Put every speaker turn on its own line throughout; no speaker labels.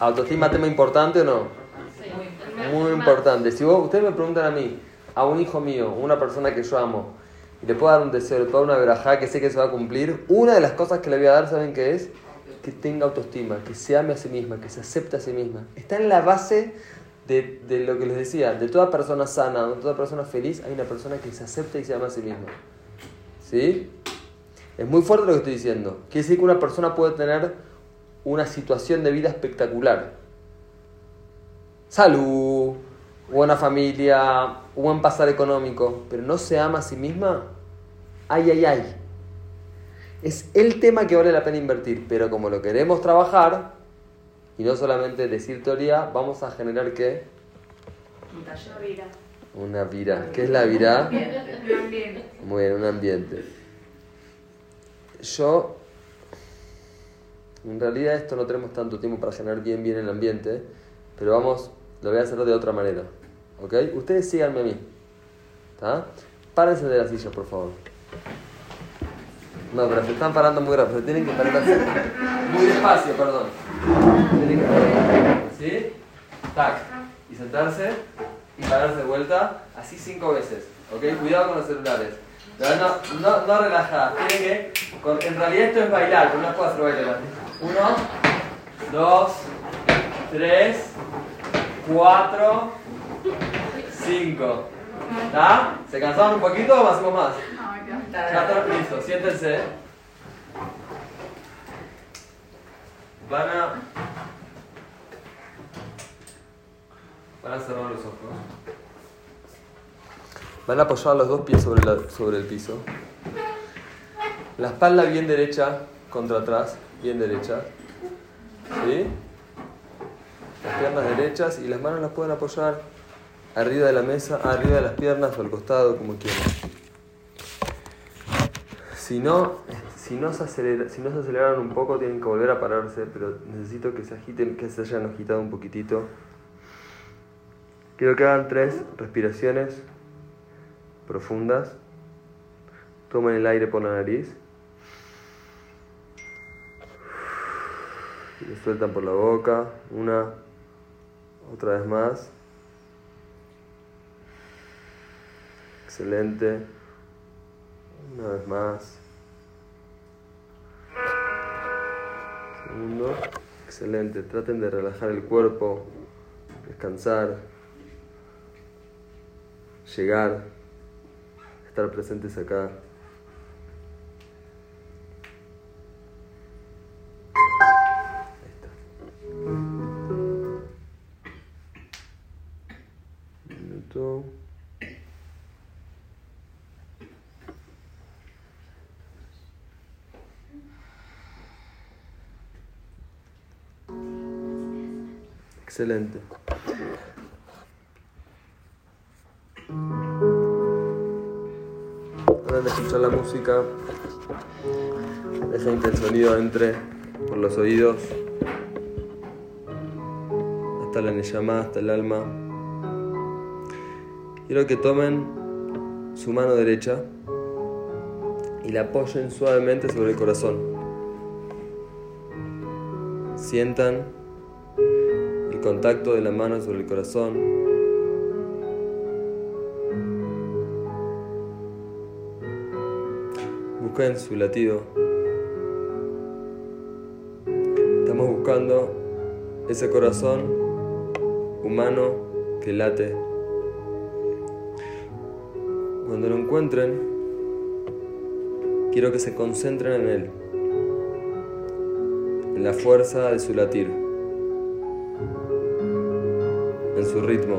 ¿Autoestima tema importante o no? Muy importante. Si vos, ustedes me preguntan a mí, a un hijo mío, una persona que yo amo, y le puedo dar un deseo, le puedo dar una verajá que sé que se va a cumplir, una de las cosas que le voy a dar, ¿saben qué es? Que tenga autoestima, que se ame a sí misma, que se acepte a sí misma. Está en la base de, de lo que les decía, de toda persona sana, de toda persona feliz, hay una persona que se acepta y se ama a sí misma. ¿Sí? Es muy fuerte lo que estoy diciendo. Quiere decir que una persona puede tener una situación de vida espectacular. Salud, buena familia, buen pasar económico, pero no se ama a sí misma. Ay, ay, ay. Es el tema que vale la pena invertir, pero como lo queremos trabajar, y no solamente decir teoría, vamos a generar qué? Una vira. ¿Qué es la vira? Un ambiente. Muy bien, un ambiente. Yo, en realidad esto no tenemos tanto tiempo para generar bien, bien el ambiente, pero vamos, lo voy a hacer de otra manera. ¿Ok? Ustedes síganme a mí. ¿Está? Párense de la silla, por favor. No, pero se están parando muy rápido. Tienen que parar así. Muy despacio, perdón. Tienen que parar. ¿Sí? Tac. Y sentarse y pararse de vuelta. Así cinco veces. ¿Ok? Cuidado con los celulares. No, no, no relajadas. Tienen que. en realidad esto es bailar, pero no puedo hacer bailar. Uno, dos, tres, cuatro, cinco. ¿Está? ¿Se cansaron un poquito o hacemos más? Ya está listo, siéntense. Van a. Van a cerrar los ojos. Van a apoyar los dos pies sobre, la, sobre el piso. La espalda bien derecha contra atrás, bien derecha. ¿Sí? Las piernas derechas y las manos las pueden apoyar arriba de la mesa, arriba de las piernas o al costado, como quieran. Si no, si no, se acelera, si no se aceleran un poco, tienen que volver a pararse, pero necesito que se agiten, que se hayan agitado un poquitito. Quiero que hagan tres respiraciones profundas. Tomen el aire por la nariz. Y lo sueltan por la boca. Una, otra vez más. Excelente. Una vez más. Segundo. Excelente. Traten de relajar el cuerpo, descansar, llegar, estar presentes acá. Excelente. Ahora de escuchar la música, dejen que el sonido entre por los oídos hasta la neyama, hasta el alma. Quiero que tomen su mano derecha y la apoyen suavemente sobre el corazón. Sientan contacto de la mano sobre el corazón. Busquen su latido. Estamos buscando ese corazón humano que late. Cuando lo encuentren, quiero que se concentren en él, en la fuerza de su latir en su ritmo.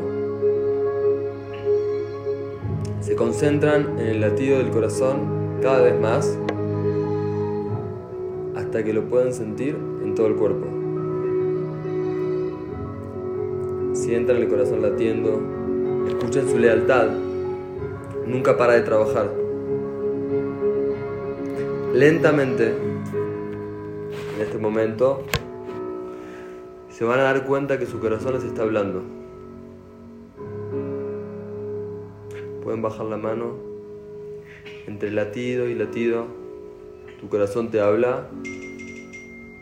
Se concentran en el latido del corazón cada vez más hasta que lo puedan sentir en todo el cuerpo. Sientan el corazón latiendo, escuchen su lealtad, nunca para de trabajar. Lentamente, en este momento, se van a dar cuenta que su corazón les está hablando. Pueden bajar la mano. Entre latido y latido, tu corazón te habla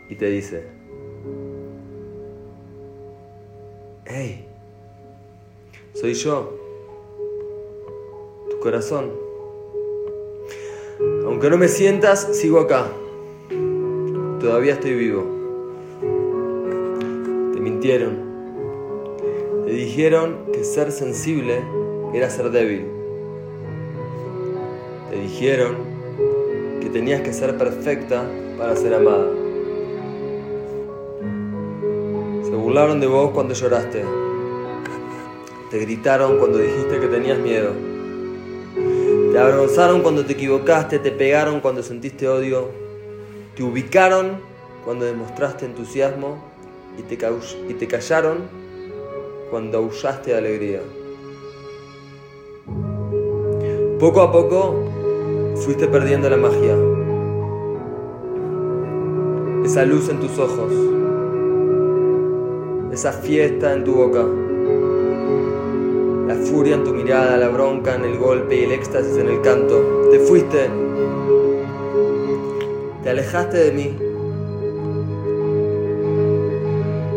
y te dice, hey, soy yo, tu corazón. Aunque no me sientas, sigo acá. Todavía estoy vivo. Te mintieron. Te dijeron que ser sensible era ser débil. Te dijeron que tenías que ser perfecta para ser amada. Se burlaron de vos cuando lloraste. Te gritaron cuando dijiste que tenías miedo. Te avergonzaron cuando te equivocaste, te pegaron cuando sentiste odio, te ubicaron cuando demostraste entusiasmo y te, y te callaron cuando aullaste de alegría. Poco a poco fuiste perdiendo la magia, esa luz en tus ojos, esa fiesta en tu boca la furia en tu mirada, la bronca en el golpe y el éxtasis en el canto. Te fuiste, te alejaste de mí.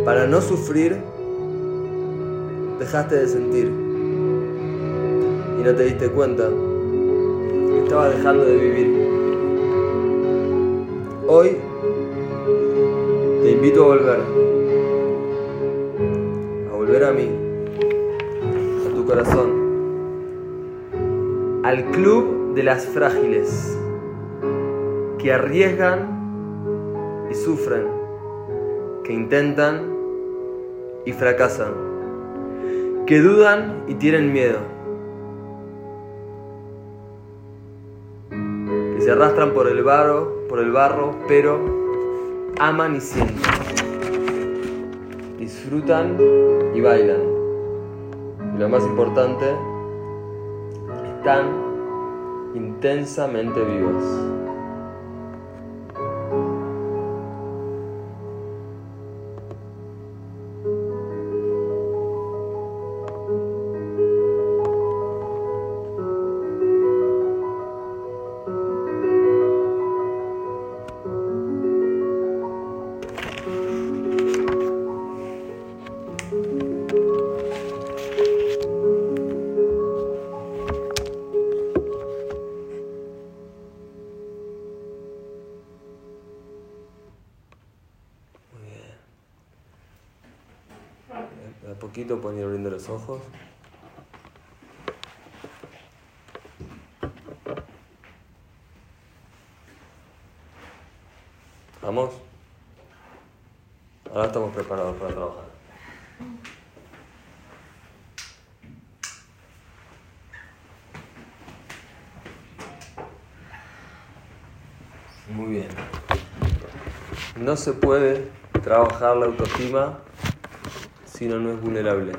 Para no sufrir, dejaste de sentir. Y no te diste cuenta. Estabas dejando de vivir. Hoy te invito a volver. A volver a mí corazón, al club de las frágiles, que arriesgan y sufren, que intentan y fracasan, que dudan y tienen miedo, por el barro, por el barro, pero aman y sienten, disfrutan y bailan y lo más importante, están intensamente vivos. Poquito, pueden ir abriendo los ojos. ¿Vamos? Ahora estamos preparados para trabajar. Muy bien. No se puede trabajar la autoestima si uno no es vulnerable,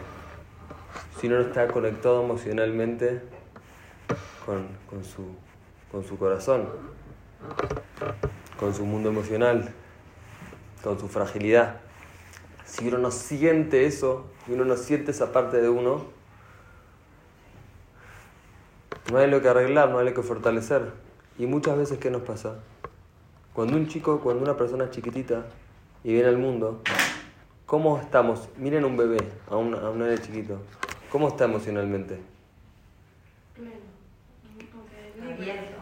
si uno no está conectado emocionalmente con, su, con su corazón, con su mundo emocional, con su fragilidad. Si uno no siente eso, si uno no siente esa parte de uno, no hay lo que arreglar, no hay lo que fortalecer. Y muchas veces, ¿qué nos pasa? Cuando un chico, cuando una persona chiquitita y viene al mundo, ¿Cómo estamos? Miren un bebé, a un, a un nene chiquito. ¿Cómo está emocionalmente?
Abierto.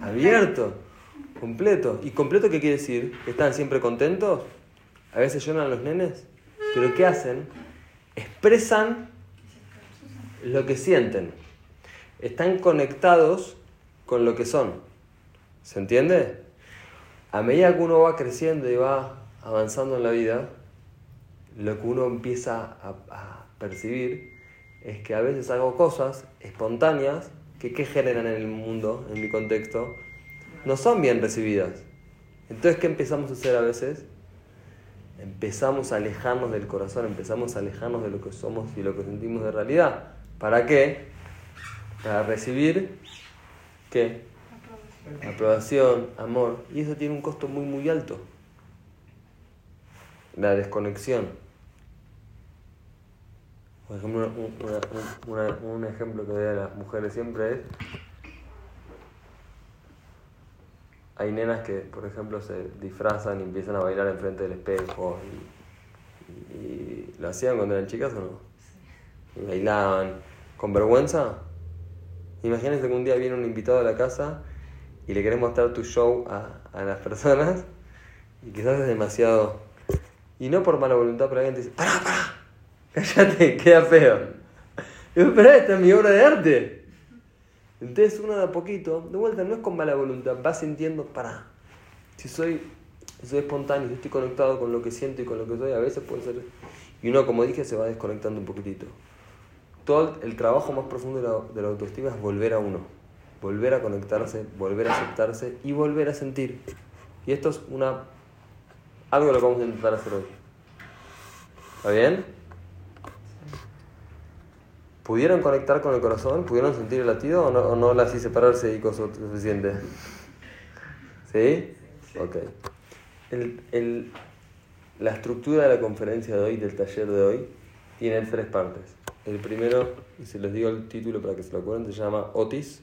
Abierto. Completo. ¿Y completo qué quiere decir? ¿Están siempre contentos? A veces lloran los nenes. ¿Pero qué hacen? Expresan lo que sienten. Están conectados con lo que son. ¿Se entiende? A medida que uno va creciendo y va avanzando en la vida, lo que uno empieza a, percibir es que a veces hago cosas espontáneas que, ¿qué generan en el mundo, en mi contexto, no son bien recibidas. Entonces, ¿qué empezamos a hacer a veces? Empezamos a alejarnos del corazón, empezamos a alejarnos de lo que somos y lo que sentimos de realidad. ¿Para qué? Para recibir, ¿qué? Aprobación, amor. Y eso tiene un costo muy, muy alto. La desconexión. Por ejemplo, un ejemplo que doy a las mujeres siempre es, hay nenas que, por ejemplo, se disfrazan y empiezan a bailar enfrente del espejo y, ¿Y lo hacían cuando eran chicas o no? ¿Y bailaban con vergüenza? Imagínense que un día viene un invitado a la casa y le querés mostrar tu show a, a las personas y quizás es demasiado... Y no por mala voluntad, pero alguien te dice, ¡pará, pará! ¡Cállate, queda feo! Pero esta es mi obra de arte. Entonces uno de a poquito, de vuelta, no es con mala voluntad, va sintiendo, para. Si soy, soy espontáneo, si estoy conectado con lo que siento y con lo que soy, a veces puede ser... Y uno, como dije, se va desconectando un poquitito. Todo el trabajo más profundo de la, de la autoestima es volver a uno. Volver a conectarse, volver a aceptarse y volver a sentir. Y esto es una algo lo que vamos a intentar hacer hoy. ¿Está bien? ¿Pudieron conectar con el corazón? ¿Pudieron sentir el latido o no, o no la así separarse y cosa suficiente? ¿Sí? Ok. El, el, la estructura de la conferencia de hoy, del taller de hoy, tiene tres partes. El primero, y se les digo el título para que se lo acuerden, se llama Otis.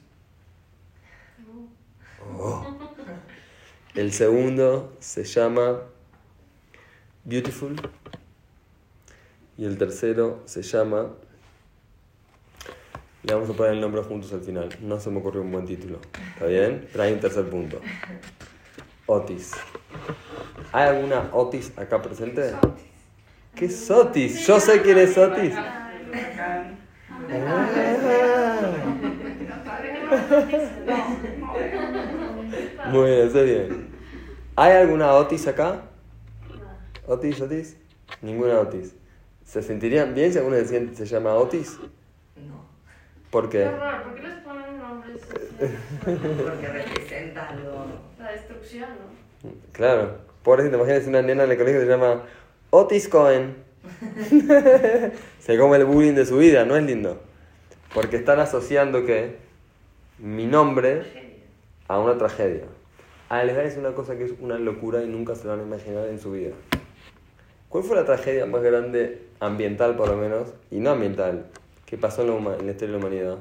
Oh. El segundo se llama Beautiful. Y el tercero se llama. Le vamos a poner el nombre juntos al final. No se me ocurrió un buen título. ¿Está bien? Hay un tercer punto. Otis. ¿Hay alguna Otis acá presente? ¿Qué es Otis? Yo sé quién es Otis. Muy bien, está bien. ¿Hay alguna Otis acá? ¿Otis, Otis? Ninguna Otis. ¿Se sentirían bien si alguno se llama Otis?
No.
¿Por qué?
Horror, ¿por qué les ponen nombres así?
Porque representa lo...
La destrucción, ¿no?
Claro. Pobrecito, imagínense una nena en el colegio que se llama Otis Cohen. se come el bullying de su vida, ¿no es lindo? Porque están asociando que mi nombre a una tragedia. A les voy a decir una cosa que es una locura y nunca se lo van a imaginar en su vida. ¿Cuál fue la tragedia más grande, ambiental por lo menos, y no ambiental, que pasó en la, huma- en la historia de la humanidad?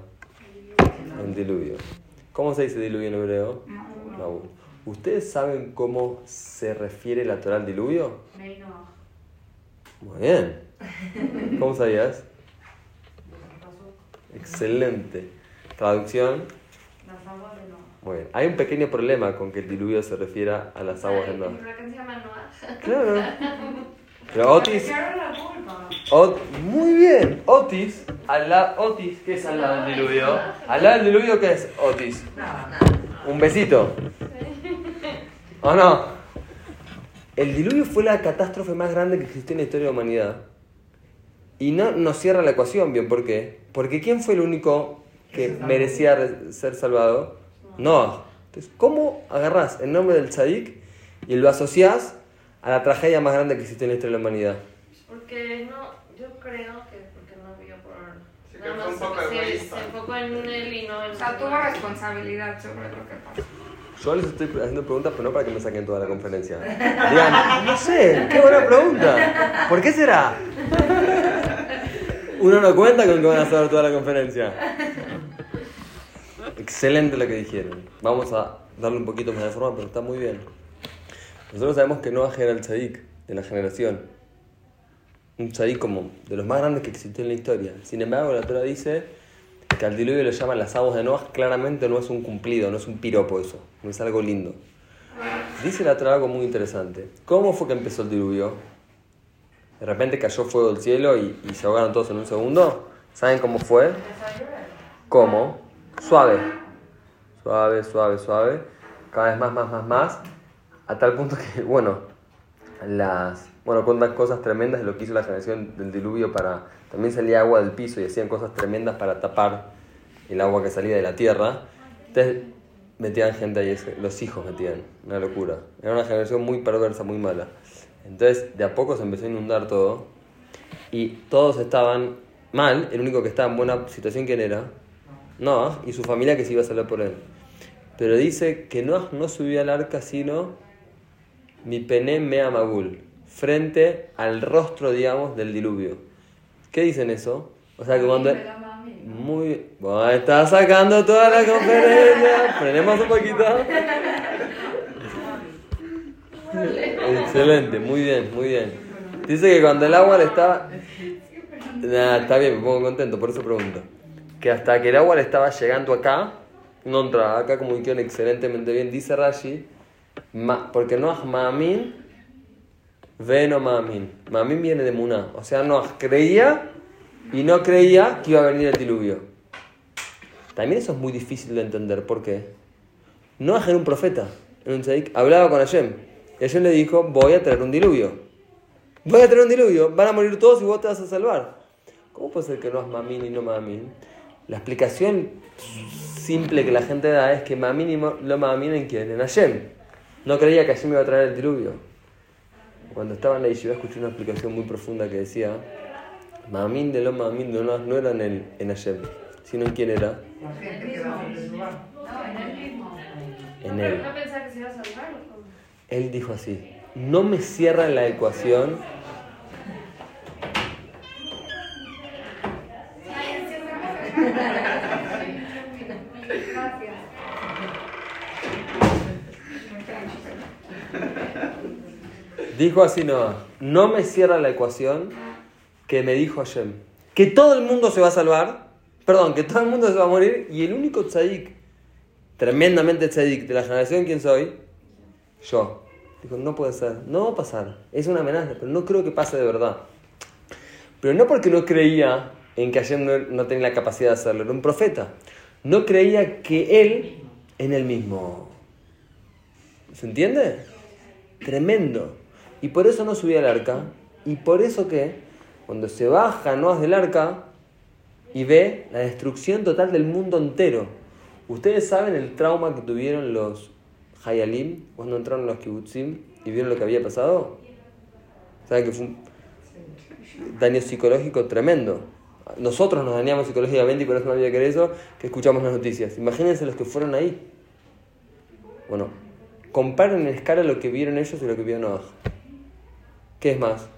El diluvio. ¿Cómo se dice diluvio en hebreo? Mabul. ¿Ustedes saben cómo se refiere la Torah al diluvio? Muy bien. ¿Cómo sabías? Excelente. Traducción.
Las aguas de Noah.
Muy bien. Hay un pequeño problema con que el diluvio se refiera a las aguas de Noah.
¿Por qué se llama Noah?
Claro. Pero Otis. Ot- muy bien. Otis. Al la- Otis, ¿qué es al lado del diluvio? Al lado del diluvio, ¿qué es Otis?
Nada, nada.
Un besito. ¿O no? El diluvio fue la catástrofe más grande que existió en la historia de la humanidad. Y no nos cierra la ecuación, bien, ¿por qué? Porque ¿quién fue el único que merecía re- ser salvado? Noah. Entonces, ¿cómo agarrás el nombre del tzadik y lo asociás a la tragedia más grande que existió en la historia de la humanidad?
Porque no, yo creo que porque no vio por.
Sí, que fue un poco
se enfocó en él y no en.
O sea, tuvo responsabilidad sobre lo que pasó.
Yo les estoy haciendo preguntas, pero no para que me saquen toda la conferencia. Digan, no sé, qué buena pregunta. ¿Por qué será? Uno no cuenta con que van a saber toda la conferencia. Excelente lo que dijeron. Vamos a darle un poquito más de forma, pero está muy bien. Nosotros sabemos que Noah era el tzadik de la generación. Un tzadik como de los más grandes que existió en la historia. Sin embargo, la Torah dice que al diluvio le llaman las aguas de Noah. Claramente no es un cumplido, no es un piropo eso. No es algo lindo. Dice la Torah algo muy interesante. ¿Cómo fue que empezó el diluvio? De repente cayó fuego del cielo y, y se ahogaron todos en un segundo. ¿Saben cómo fue? ¿Cómo? Suave. Suave, suave, suave. Cada vez más, más, más, más. A tal punto que, bueno, las... Bueno, cuentan cosas tremendas de lo que hizo la generación del diluvio para... También salía agua del piso y hacían cosas tremendas para tapar el agua que salía de la tierra. Entonces metían gente ahí, los hijos metían, una locura. Era una generación muy perversa, muy mala. Entonces de a poco se empezó a inundar todo y todos estaban mal, el único que estaba en buena situación, ¿quién era? Noah y su familia que se iba a salir por él. Pero dice que Noah no subió al arca sino mi pené mea magul, frente al rostro, digamos, del diluvio. ¿Qué dicen eso? O sea que cuando... Muy... Bueno, está sacando toda la conferencia. Frenemos un poquito. Excelente, muy bien, muy bien. Dice que cuando el agua le estaba... Nah, está bien, me pongo contento, por eso pregunto. Que hasta que el agua le estaba llegando acá, no entraba acá, como dijeron excelentemente bien, dice Rashi, ma- porque Noah Maamin, ve no Maamin. Maamin viene de Muná. O sea, Noah creía y no creía que iba a venir el diluvio. También eso es muy difícil de entender. ¿Por qué? Noah era un profeta, era un tzadik, hablaba con Hashem. Y Hashem le dijo, voy a traer un diluvio. Voy a traer un diluvio, van a morir todos y vos te vas a salvar. ¿Cómo puede ser que no es y no mamín? La explicación simple que la gente da es que mamín y lo mamín en quién? En Hashem. No creía que Hashem iba a traer el diluvio. Cuando estaba en la yeshiva escuché una explicación muy profunda que decía mamín de lo mamín de no, no era en, el, en sino en quién era.
En
él. Él dijo así, no me cierra la ecuación
Gracias.
Dijo así Noah, no me cierra la ecuación que me dijo Hashem. Que todo el mundo se va a salvar, perdón, que todo el mundo se va a morir y el único tzadik, tremendamente tzadik de la generación, ¿quién soy? Yo. Dijo, no puede ser, no va a pasar, es una amenaza, pero no creo que pase de verdad. Pero no porque no creía en que Hashem no, no tenía la capacidad de hacerlo, era un profeta. No creía que él en el mismo. ¿Se entiende? Tremendo. Y por eso no subía al arca. Y por eso que cuando se baja Noah del arca y ve la destrucción total del mundo entero. Ustedes saben el trauma que tuvieron los Hayalim cuando entraron los Kibbutzim y vieron lo que había pasado. ¿Saben que fue un daño psicológico tremendo? Nosotros nos dañamos psicológicamente y por eso no había que eso, que escuchamos las noticias. Imagínense los que fueron ahí. Bueno, comparen en escala lo que vieron ellos y lo que vio Noah. ¿Qué es más?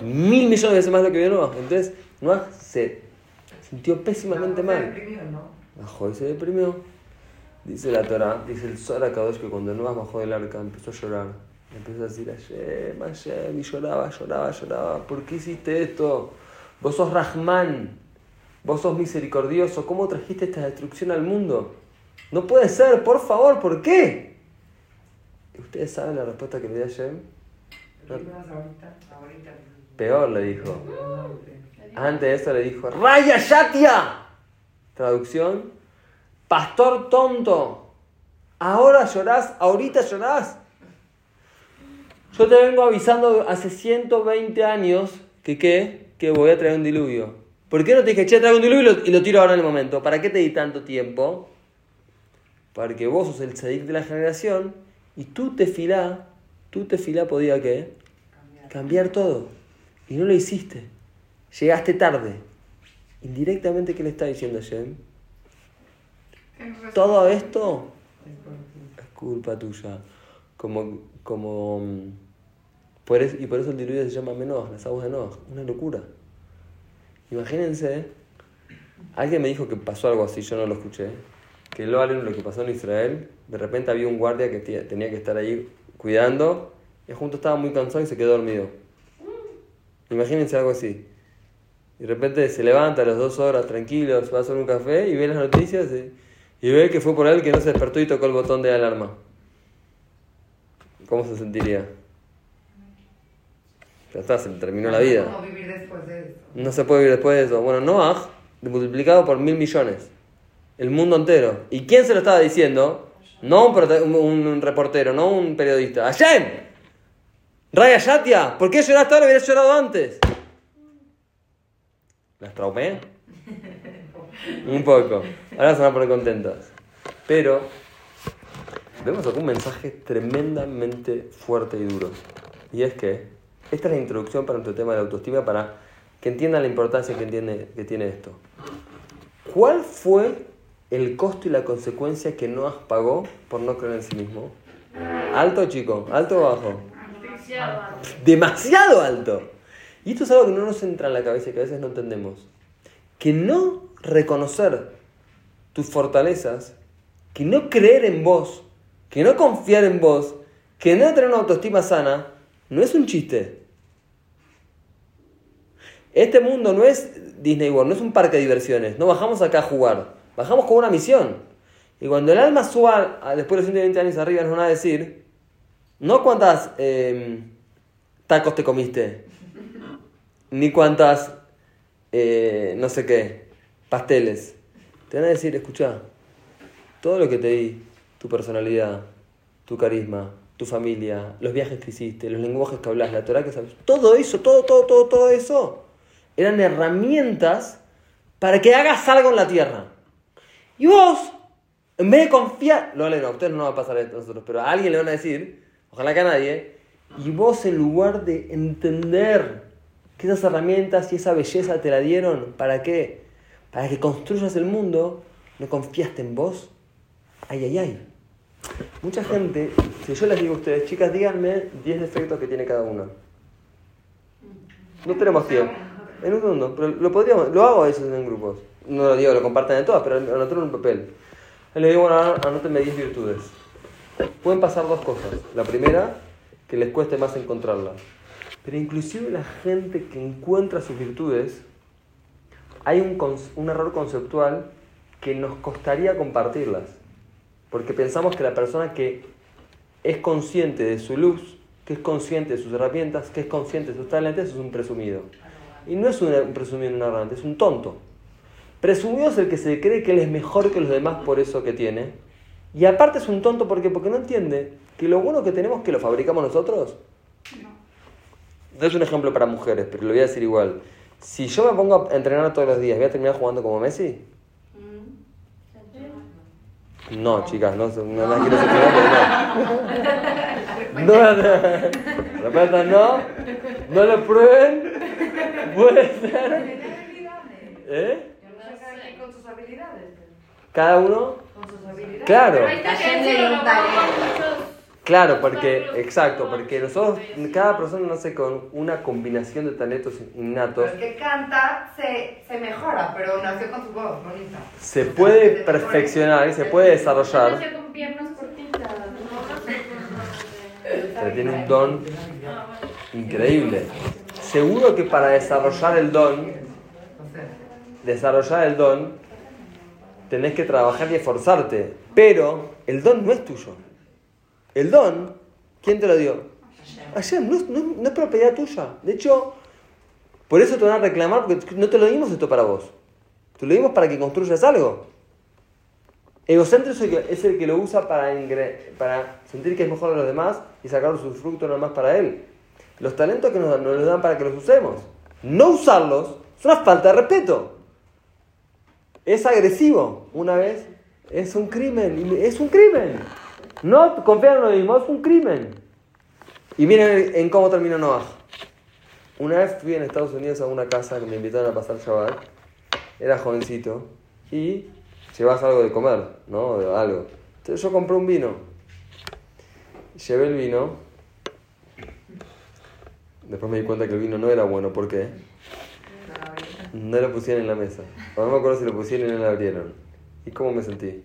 Mil millones de veces más lo que vio Noah. Entonces, Noah se sintió pésimamente
Se
mal.
deprimió, ¿no?
Bajó y se deprimió. Dice la Torah, dice el Zohar Kadosh que cuando Noah bajó del arca empezó a llorar. Empezó a decir Hashem, Hashem, y lloraba, lloraba, lloraba. ¿Por qué hiciste esto? Vos sos Rahman, vos sos misericordioso. ¿Cómo trajiste esta destrucción al mundo? No puede ser, por favor, ¿por qué? ¿Y ¿Ustedes saben la respuesta que le
ibas ahorita, ahorita.
Peor le dijo. Antes de eso le dijo, Raya Yatia. Traducción, pastor tonto. Ahora llorás, ahorita llorás. Yo te vengo avisando hace 120 años que qué, que voy a traer un diluvio. ¿Por qué no te dije, che, traigo un diluvio y lo, y lo tiro ahora en el momento? ¿Para qué te di tanto tiempo? Porque vos sos el tzadik de la generación y tú te filá, tú te filá podía qué? Cambiar todo. Y no lo hiciste. Llegaste tarde. Indirectamente, ¿qué le está diciendo Shem? Todo esto es culpa tuya. Como, como, mm, por eso- y por eso el diluvio se llama Menoch, las aguas de Noah. Una locura. Imagínense, alguien me dijo que pasó algo así, yo no lo escuché. Que lo valen lo que pasó en Israel. De repente había un guardia que tenía que estar ahí cuidando. Y junto estaba muy cansado y se quedó dormido. Imagínense algo así. Y de repente se levanta a las dos horas tranquilos, va a hacer un café y ve las noticias y, y ve que fue por él que no se despertó y tocó el botón de alarma. ¿Cómo se sentiría? Ya está, se le terminó la vida.
¿Cómo vivir después de eso?
No se puede vivir después de eso. Bueno, Noah, multiplicado por mil millones. El mundo entero. ¿Y quién se lo estaba diciendo? No un, un- un reportero, no un periodista. ¡Hashem! Raya Yatia, ¿por qué lloraste ahora? Hubieras llorado antes. ¿Las traumé? Un poco. Ahora se van a poner contentas. Pero vemos acá un mensaje tremendamente fuerte y duro. Y es que esta es la introducción para nuestro tema de la autoestima para que entiendan la importancia que tiene esto. ¿Cuál fue el costo y la consecuencia que Noah pagó por no creer en sí mismo? ¿Alto, chico? ¿Alto o bajo?
Demasiado alto.
Y esto es algo que no nos entra en la cabeza y que a veces no entendemos. Que no reconocer tus fortalezas, que no creer en vos, que no confiar en vos, que no tener una autoestima sana no es un chiste. Este mundo no es Disney World, no es un parque de diversiones. No bajamos acá a jugar. Bajamos con una misión. Y cuando el alma suba después de los 120 años arriba, nos van a decir, no cuántas eh, tacos te comiste, ni cuántas, eh, no sé qué, pasteles. Te van a decir, escucha, todo lo que te di, tu personalidad, tu carisma, tu familia, los viajes que hiciste, los lenguajes que hablas, la Torah que sabes, todo eso, todo, todo, todo, todo eso, eran herramientas para que hagas algo en la tierra. Y vos, en vez de confiar, no, no, a ustedes no va a pasar esto a nosotros, pero a alguien le van a decir, ojalá que a nadie, y vos en lugar de entender que esas herramientas y esa belleza te la dieron, ¿para qué? Para que construyas el mundo, no confiaste en vos. Ay, ay, ay. Mucha gente, si yo les digo a ustedes, chicas, díganme 10 defectos que tiene cada uno. No tenemos tiempo. En un segundo, pero lo podríamos, lo hago a veces en grupos. No lo digo, lo compartan en todas, pero anotarlo en un papel. Les digo, bueno, anótenme 10 virtudes. Pueden pasar dos cosas. La primera, que les cueste más encontrarla. Pero inclusive la gente que encuentra sus virtudes, hay un, un error conceptual que nos costaría compartirlas. Porque pensamos que la persona que es consciente de su luz, que es consciente de sus herramientas, que es consciente de sus talentos, es un presumido. Y no es un un presumido un arrogante, es un tonto. Presumido es el que se cree que él es mejor que los demás por eso que tiene. Y aparte es un tonto porque, porque no entiende que lo bueno que tenemos que lo fabricamos nosotros. No es un ejemplo para mujeres, pero lo voy a decir igual. Si yo me pongo a entrenar todos los días, ¿voy a terminar jugando como Messi? No, chicas, no, no las quiero decepcionar, pero no. No, no. Respuesta no. No lo prueben. Puede ser. ¿Eh?
Yo no sé cada quien con sus habilidades.
Cada uno.
Con sus habilidades.
Claro. Claro, porque, exacto, porque nosotros, cada persona nace con una combinación de talentos innatos.
Pero el que canta se, se mejora, pero nació con su voz bonita.
Se puede perfeccionar y se puede desarrollar. Pero tiene un don increíble. Seguro que para desarrollar el don, desarrollar el don, tenés que trabajar y esforzarte. Pero el don no es tuyo. El don, ¿quién te lo dio? Hashem, no, no no es propiedad tuya. De hecho, por eso te van a reclamar, porque no te lo dimos esto para vos. Te lo dimos para que construyas algo. Egocéntrico es el que, lo usa para, para sentir que es mejor a los demás y sacar sus frutos nada más para él. Los talentos que nos nos los dan para que los usemos. No usarlos es una falta de respeto. Es agresivo. Una vez es un crimen. Es un crimen. No confiar en lo mismo, es un crimen. Y miren en cómo terminó Noah. Una vez fui en Estados Unidos a una casa que me invitaron a pasar Shabbat. Era jovencito. Y llevas algo de comer, ¿no? De algo. Entonces yo compré un vino. Llevé el vino. Después me di cuenta que el vino no era bueno. ¿Por qué? No lo pusieron en la mesa. No me acuerdo si lo pusieron y no lo abrieron. ¿Y cómo me sentí?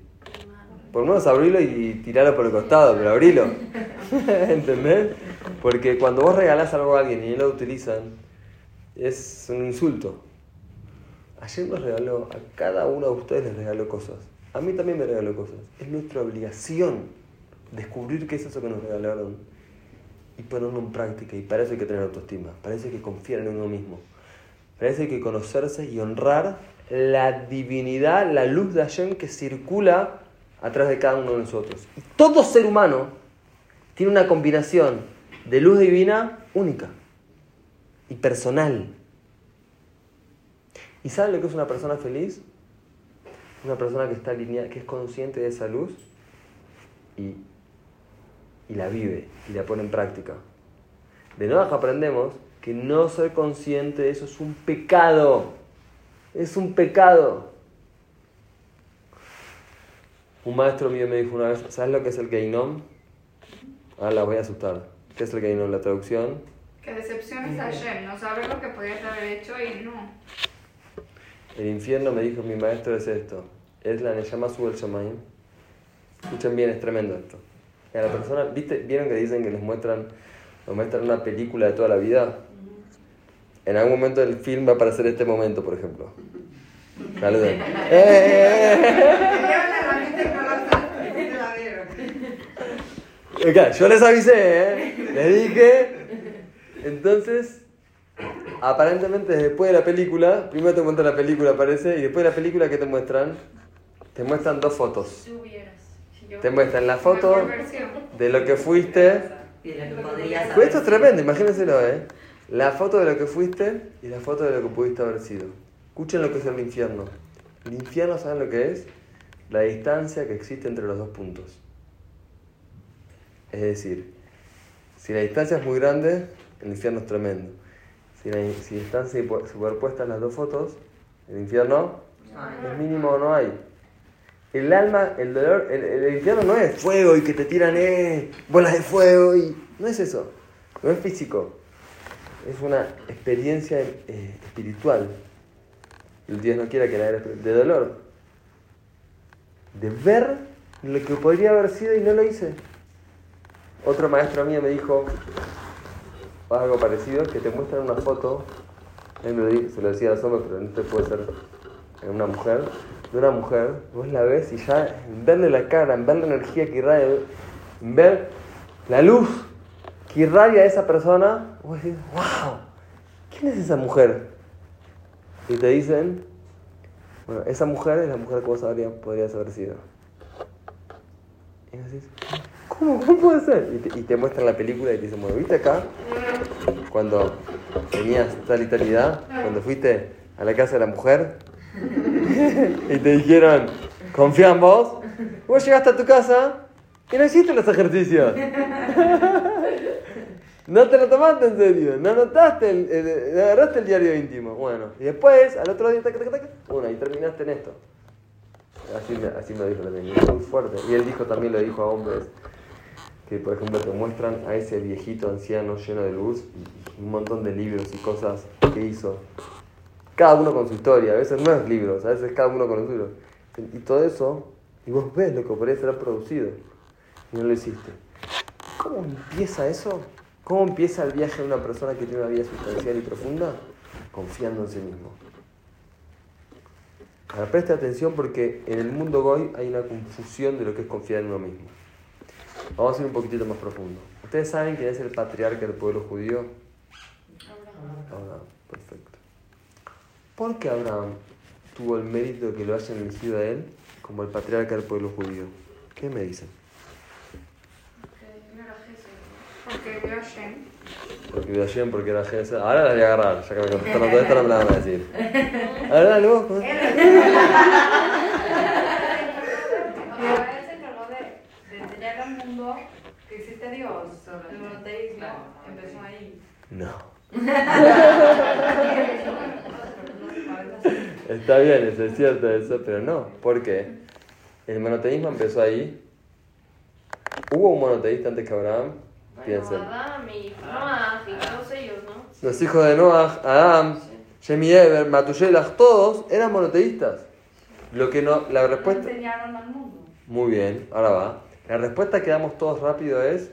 Por lo menos abrilo y tirarlo por el costado, pero abrilo. ¿Entendés? Porque cuando vos regalás algo a alguien y no lo utilizan, es un insulto. Ayer nos regaló, a cada uno de ustedes les regaló cosas. A mí también me regaló cosas. Es nuestra obligación descubrir qué es eso que nos regalaron y ponerlo en práctica. Y para eso hay que tener autoestima, para eso hay que confiar en uno mismo. Hay que conocerse y honrar la divinidad, la luz de Hashem que circula a través de cada uno de nosotros. Y todo ser humano tiene una combinación de luz divina única y personal. ¿Y saben lo que es una persona feliz? Una persona que está alineada, que es consciente de esa luz y, la vive y la pone en práctica. De nuevo aprendemos que no ser consciente de eso es un pecado. Es un pecado. Un maestro mío me dijo una vez, ¿sabes lo que es el Geinom? Ah, la voy a asustar. ¿Qué es el Geinom? La traducción.
Que decepciones a Hashem, no sabe lo que podías haber hecho y no.
El infierno, me dijo mi maestro, es esto. Es la Neyama Subel Shamayim. Escuchen bien, es tremendo esto. Y a la persona, ¿viste? ¿Vieron que dicen que les muestran, nos muestran una película de toda la vida? En algún momento del film va a aparecer este momento, por ejemplo. Saluden. ¡Eh, eh, eh! Acá, yo les avisé, ¿eh? Les dije. Entonces, aparentemente después de la película, primero te muestran la película, parece, y después de la película, ¿qué te muestran? Te muestran dos fotos. Te muestran la foto de lo que fuiste. Pues esto es tremendo, imagínenselo, ¿eh? La foto de lo que fuiste y la foto de lo que pudiste haber sido. Escuchen lo que es el infierno. El infierno, ¿saben lo que es? La distancia que existe entre los dos puntos. Es decir, si la distancia es muy grande, el infierno es tremendo. Si, la, si están super- superpuestas las dos fotos, el infierno es mínimo o no hay. El alma, el dolor, el, el infierno no es fuego y que te tiran eh, bolas de fuego y no es eso, no es físico, es una experiencia eh, espiritual. El Dios no quiera que la de dolor, de ver lo que podría haber sido y no lo hice. Otro maestro mío me dijo algo parecido, que te muestran una foto, él se lo decía a los hombres, pero no te puede ser una mujer, de una mujer, vos la ves y ya en verle la cara, en ver la energía que irradia, en ver la luz que irradia a esa persona, vos decís, wow, ¿quién es esa mujer? Y te dicen, bueno, esa mujer es la mujer que vos habría- podrías haber sido. Y decís, ¿cómo? ¿Cómo puede ser? Y te, muestran la película y te dicen, bueno, ¿viste acá? Cuando tenías tal y tal cuando fuiste a la casa de la mujer, y te dijeron, confía vos, vos llegaste a tu casa y no hiciste los ejercicios. No te lo tomaste en serio, no anotaste, el, el- agarraste el diario íntimo. Bueno, y después, al otro día, tac, tac, tac, bueno, y terminaste en esto. Así me, así me dijo también, muy fuerte. Y él dijo, también lo dijo a hombres, que por ejemplo te muestran a ese viejito anciano lleno de luz y un montón de libros y cosas que hizo cada uno con su historia, a veces no es libros, a veces cada uno con lo suyo. Y todo eso, y vos ves lo que podría ser producido, y no lo hiciste. ¿Cómo empieza eso? ¿Cómo empieza el viaje de una persona que tiene una vida sustancial y profunda? Confiando en sí mismo. Ahora preste atención porque en el mundo Goy hay una confusión de lo que es confiar en uno mismo. Vamos a ir un poquitito más profundo. ¿Ustedes saben quién es el patriarca del pueblo judío? Abraham, perfecto. ¿Por qué Abraham tuvo el mérito de que lo hayan elegido a él como el patriarca del pueblo judío? ¿Qué me dicen?
Que no era Jesús.
Porque vio a Shem.
Porque vio a Shem, porque era Jesús. Ahora la voy a agarrar, ya que me contestaron todo esto, no me la van a decir. Ahora dale vos. ¿cómo es?
Ahora él se encargó de, de enseñar al mundo que existe Dios. El monoteísmo empezó ahí.
No. Está bien, eso es cierto, eso, pero no. ¿Por qué? El monoteísmo empezó ahí. ¿Hubo un monoteísta antes que Abraham? Piensen.
Ellos, ¿no?
Los hijos de Noah, Adam, Shemi Eber, Matuyelach, todos eran monoteístas. Lo que no, la respuesta. Muy bien, ahora va. La respuesta que damos todos rápido es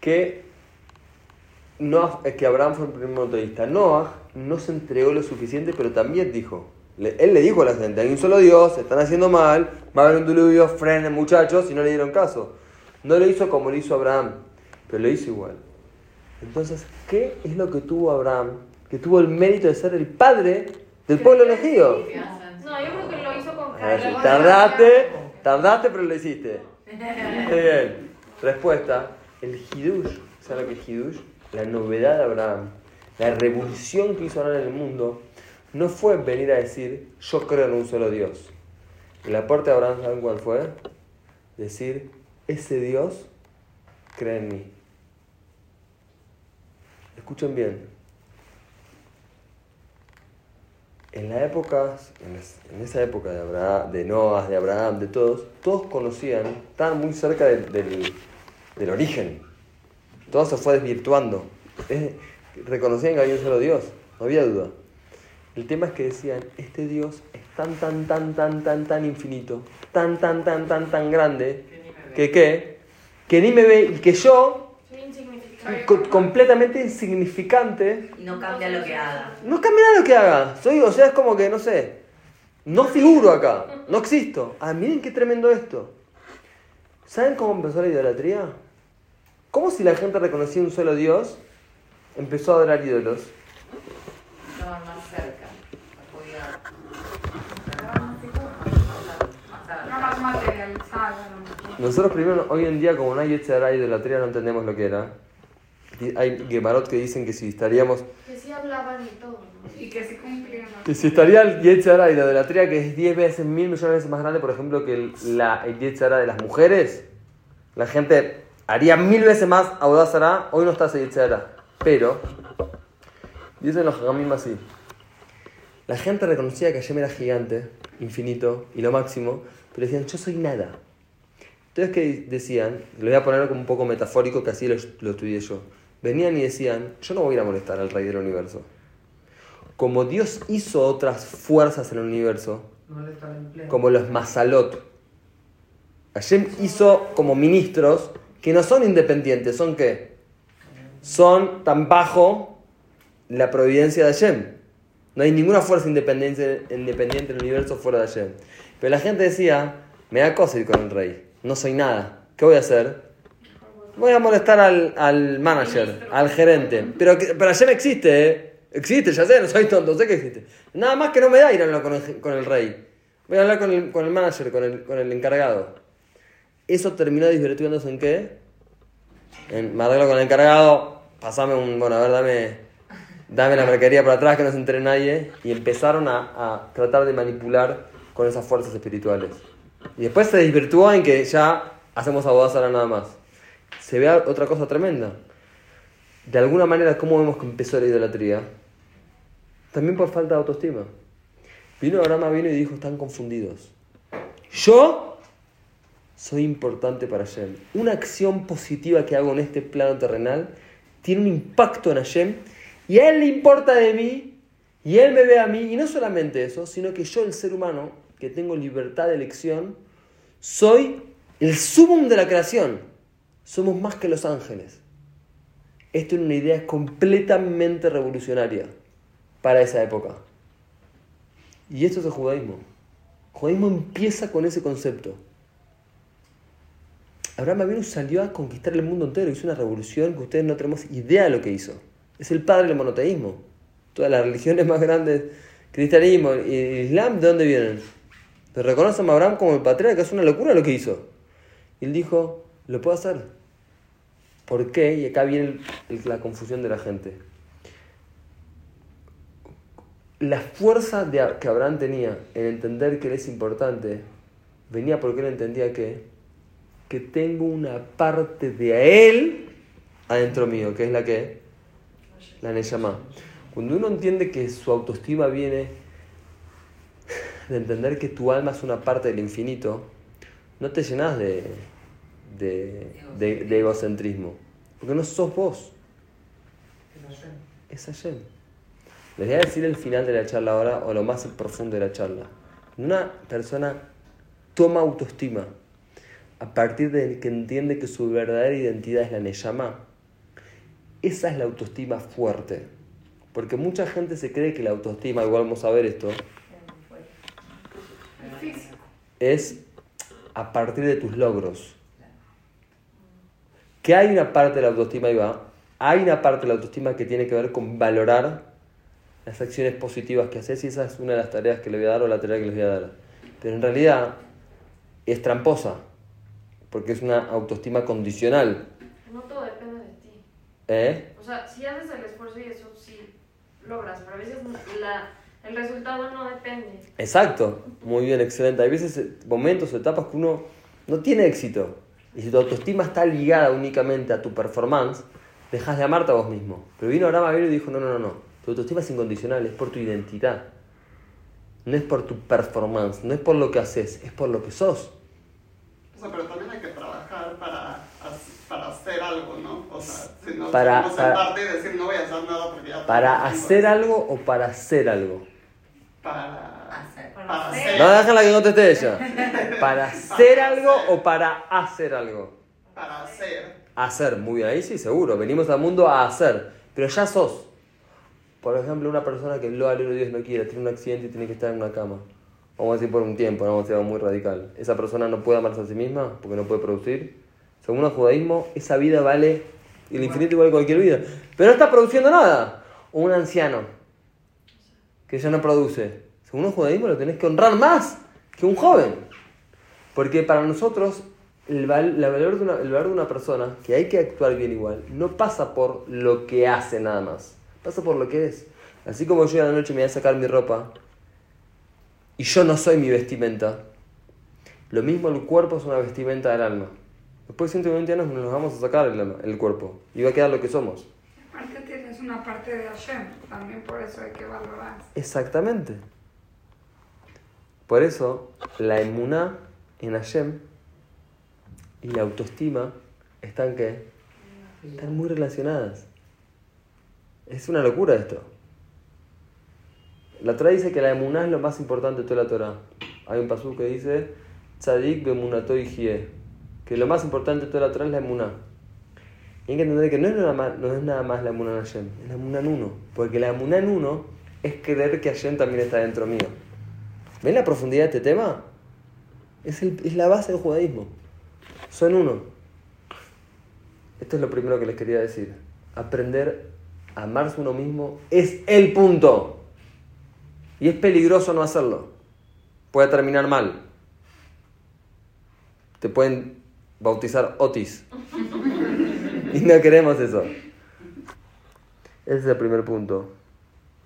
que, Noah, es que Abraham fue el primer monoteísta. Noah no se entregó lo suficiente, pero también dijo. le- él le dijo a la gente, hay un solo Dios, se están haciendo mal, va a haber un diluvio, frenen muchachos, y no le dieron caso. No lo hizo como lo hizo Abraham, pero lo hizo igual. Entonces, ¿qué es lo que tuvo Abraham? Que tuvo el mérito de ser el padre del pueblo elegido.
No, yo creo que lo hizo con cariño.
Tardaste, tardaste, pero lo hiciste. Muy bien. Respuesta: el Hidush. ¿Sabes lo que es Hidush? La novedad de Abraham, la revolución que hizo Abraham en el mundo, no fue venir a decir, yo creo en un solo Dios. El aporte de Abraham, ¿saben cuál fue? Decir, ese Dios cree en mí. Escuchen bien. En la época, en, es- en esa época de Abraham, de Noah, de Abraham, de todos, todos conocían, estaban muy cerca del, del- origen. Todo se fue desvirtuando. Reconocían que había un solo Dios, no había duda. El tema es que decían, este Dios es tan, tan, tan, tan, tan, tan infinito, tan, tan, tan, tan, tan grande, que qué, que ni me ve y que yo, co- completamente insignificante,
Y no cambia lo que haga.
no cambia nada lo que haga. Soy, o sea, es como que, no sé, no figuro acá, no existo. Ah, miren qué tremendo esto. ¿Saben cómo empezó la idolatría? ¿Cómo si la gente reconocía un solo Dios, empezó a adorar ídolos?
Estaban más cerca. Podía. No más materializada.
Nosotros primero, hoy en día, como no hay Yetzirah idolatría, no entendemos lo que era. Y Hay Gemarot que dicen que si estaríamos
Que sí hablaban y todo, ¿no?
Y que sí cumplían.
Que si estaría el Yetzirah y la idolatría, que es 10 veces, mil millones de veces más grande, por ejemplo, que el, la, el de las mujeres, la gente haría mil veces más Audazara, hoy no está ese Yetzirah. Pero, dicen los Hagamim así, la gente reconocía que Hashem era gigante, infinito y lo máximo, pero decían, yo soy nada. Entonces, ¿qué decían? Lo voy a poner como un poco metafórico, que así lo, lo estudié yo. Venían y decían, yo no voy a ir a molestar al rey del universo como Dios hizo otras fuerzas en el universo, como los Mazalot, Hashem hizo como ministros que no son independientes, son qué? Son tan bajo la providencia de Hashem. No hay ninguna fuerza independiente, independiente en el universo fuera de Hashem. Pero la gente decía, me da cosa ir con el rey, no soy nada, ¿qué voy a hacer? Voy a molestar al, al manager, al gerente. Pero, pero Hashem existe, ¿eh? Existe, ya sé, no soy tonto, sé que existe. Nada más que no me da ir a hablar con el, con el rey. Voy a hablar con el, con el manager, con el, con el encargado. Eso terminó divirtiéndose en qué? En, me con el encargado, pasame un, bueno, a ver, dame, dame la mercadería para atrás que no se entere nadie. Y empezaron a, a tratar de manipular con esas fuerzas espirituales. Y después se desvirtuó en que ya hacemos abodazara nada más. Se ve otra cosa tremenda. De alguna manera, ¿cómo vemos que empezó la idolatría? También por falta de autoestima. Vino Abraham vino y dijo, están confundidos. Yo soy importante para Hashem. Una acción positiva que hago en este plano terrenal tiene un impacto en Hashem y a él le importa de mí y él me ve a mí. Y no solamente eso, sino que yo, el ser humano, que tengo libertad de elección, soy el sumum de la creación. Somos más que los ángeles. Esto es una idea completamente revolucionaria para esa época. Y esto es el judaísmo. El judaísmo empieza con ese concepto. Abraham Avinu salió a conquistar el mundo entero, hizo una revolución que ustedes no tenemos idea de lo que hizo. Es el padre del monoteísmo. Todas las religiones más grandes, cristianismo y islam, ¿de dónde vienen? Le reconocen a Abraham como el patriarca, es una locura lo que hizo. Y él dijo, lo puedo hacer. ¿Por qué? Y acá viene la confusión de la gente. La fuerza que Abraham tenía en entender que él es importante venía porque él entendía que, que tengo una parte de él adentro mío, que es la que la Neyamá. Cuando uno entiende que su autoestima viene de entender que tu alma es una parte del infinito, no te llenas de, de, egocentrismo. Porque no sos vos, es Hashem. Les voy a decir el final de la charla ahora, o lo más profundo de la charla. Una persona toma autoestima a partir de que entiende que su verdadera identidad es la Neyamá. Esa es la autoestima fuerte. Porque mucha gente se cree que la autoestima, igual vamos a ver esto, es a partir de tus logros. Que hay una parte de la autoestima, ahí va, hay una parte de la autoestima que tiene que ver con valorar las acciones positivas que haces y esa es una de las tareas que le voy a dar o la tarea que les voy a dar. Pero en realidad es tramposa, porque es una autoestima condicional.
No todo depende de ti.
¿Eh?
O sea, si haces el esfuerzo y eso sí logras, pero a veces la, el resultado no depende.
Exacto, muy bien, excelente. Hay veces eh, momentos o etapas que uno no tiene éxito. Y si tu autoestima está ligada únicamente a tu performance, dejas de amarte a vos mismo. Pero vino Abraham Avinu y dijo, no, no, no, no. Tu autoestima es incondicional, es por tu identidad. No es por tu performance, no es por lo que haces, es por lo que sos.
O sea, pero también hay que trabajar para, para hacer algo, ¿no? O sea, si no
Para- para-
y decir no voy a hacer nada porque ya
¿Para hacer
eso".
algo o para hacer algo?
Para
Hacer.
para
hacer.
No, déjala que conteste ella. ¿Para hacer algo o para hacer algo?
Para hacer.
Hacer, muy bien, ahí sí, seguro. Venimos al mundo a hacer, pero ya sos. Por ejemplo, una persona que lo de Dios no quiere, tiene un accidente y tiene que estar en una cama. Vamos a decir por un tiempo, no vamos a decir algo muy radical. Esa persona no puede amarse a sí misma porque no puede producir. Según el judaísmo, esa vida vale el infinito igual que cualquier vida. Pero no está produciendo nada. O un anciano que ya no produce. Según el judaísmo lo tenés que honrar más que un joven. Porque para nosotros el, la valor de una, el valor de una persona, que hay que actuar bien igual, no pasa por lo que hace nada más. Pasa por lo que es. Así como yo a la noche me voy a sacar mi ropa y yo no soy mi vestimenta. Lo mismo el cuerpo es una vestimenta del alma. Después de 120 años nos vamos a sacar el, el cuerpo y va a quedar lo que somos.
Tienes una parte de Hashem, también por eso hay que valorar.
Exactamente. Por eso, la emuná en Hashem y la autoestima están qué? Están muy relacionadas. Es una locura esto. La Torah dice que la emuná es lo más importante de toda la Torah. Hay un pasú que dice, Tzadik bemunato que lo más importante de toda la Torah es la emuná. Hay que entender que no es nada más, la emuná en Hashem, es la emuná en uno. Porque la emuná en uno es creer que Hashem también está dentro mío. ¿Ven la profundidad de este tema? Es, es la base del judaísmo. Son uno. Esto es lo primero que les quería decir. Aprender a amarse uno mismo es el punto. Y es peligroso no hacerlo. Puede terminar mal. Te pueden bautizar Otis. y no queremos eso. Ese es el primer punto.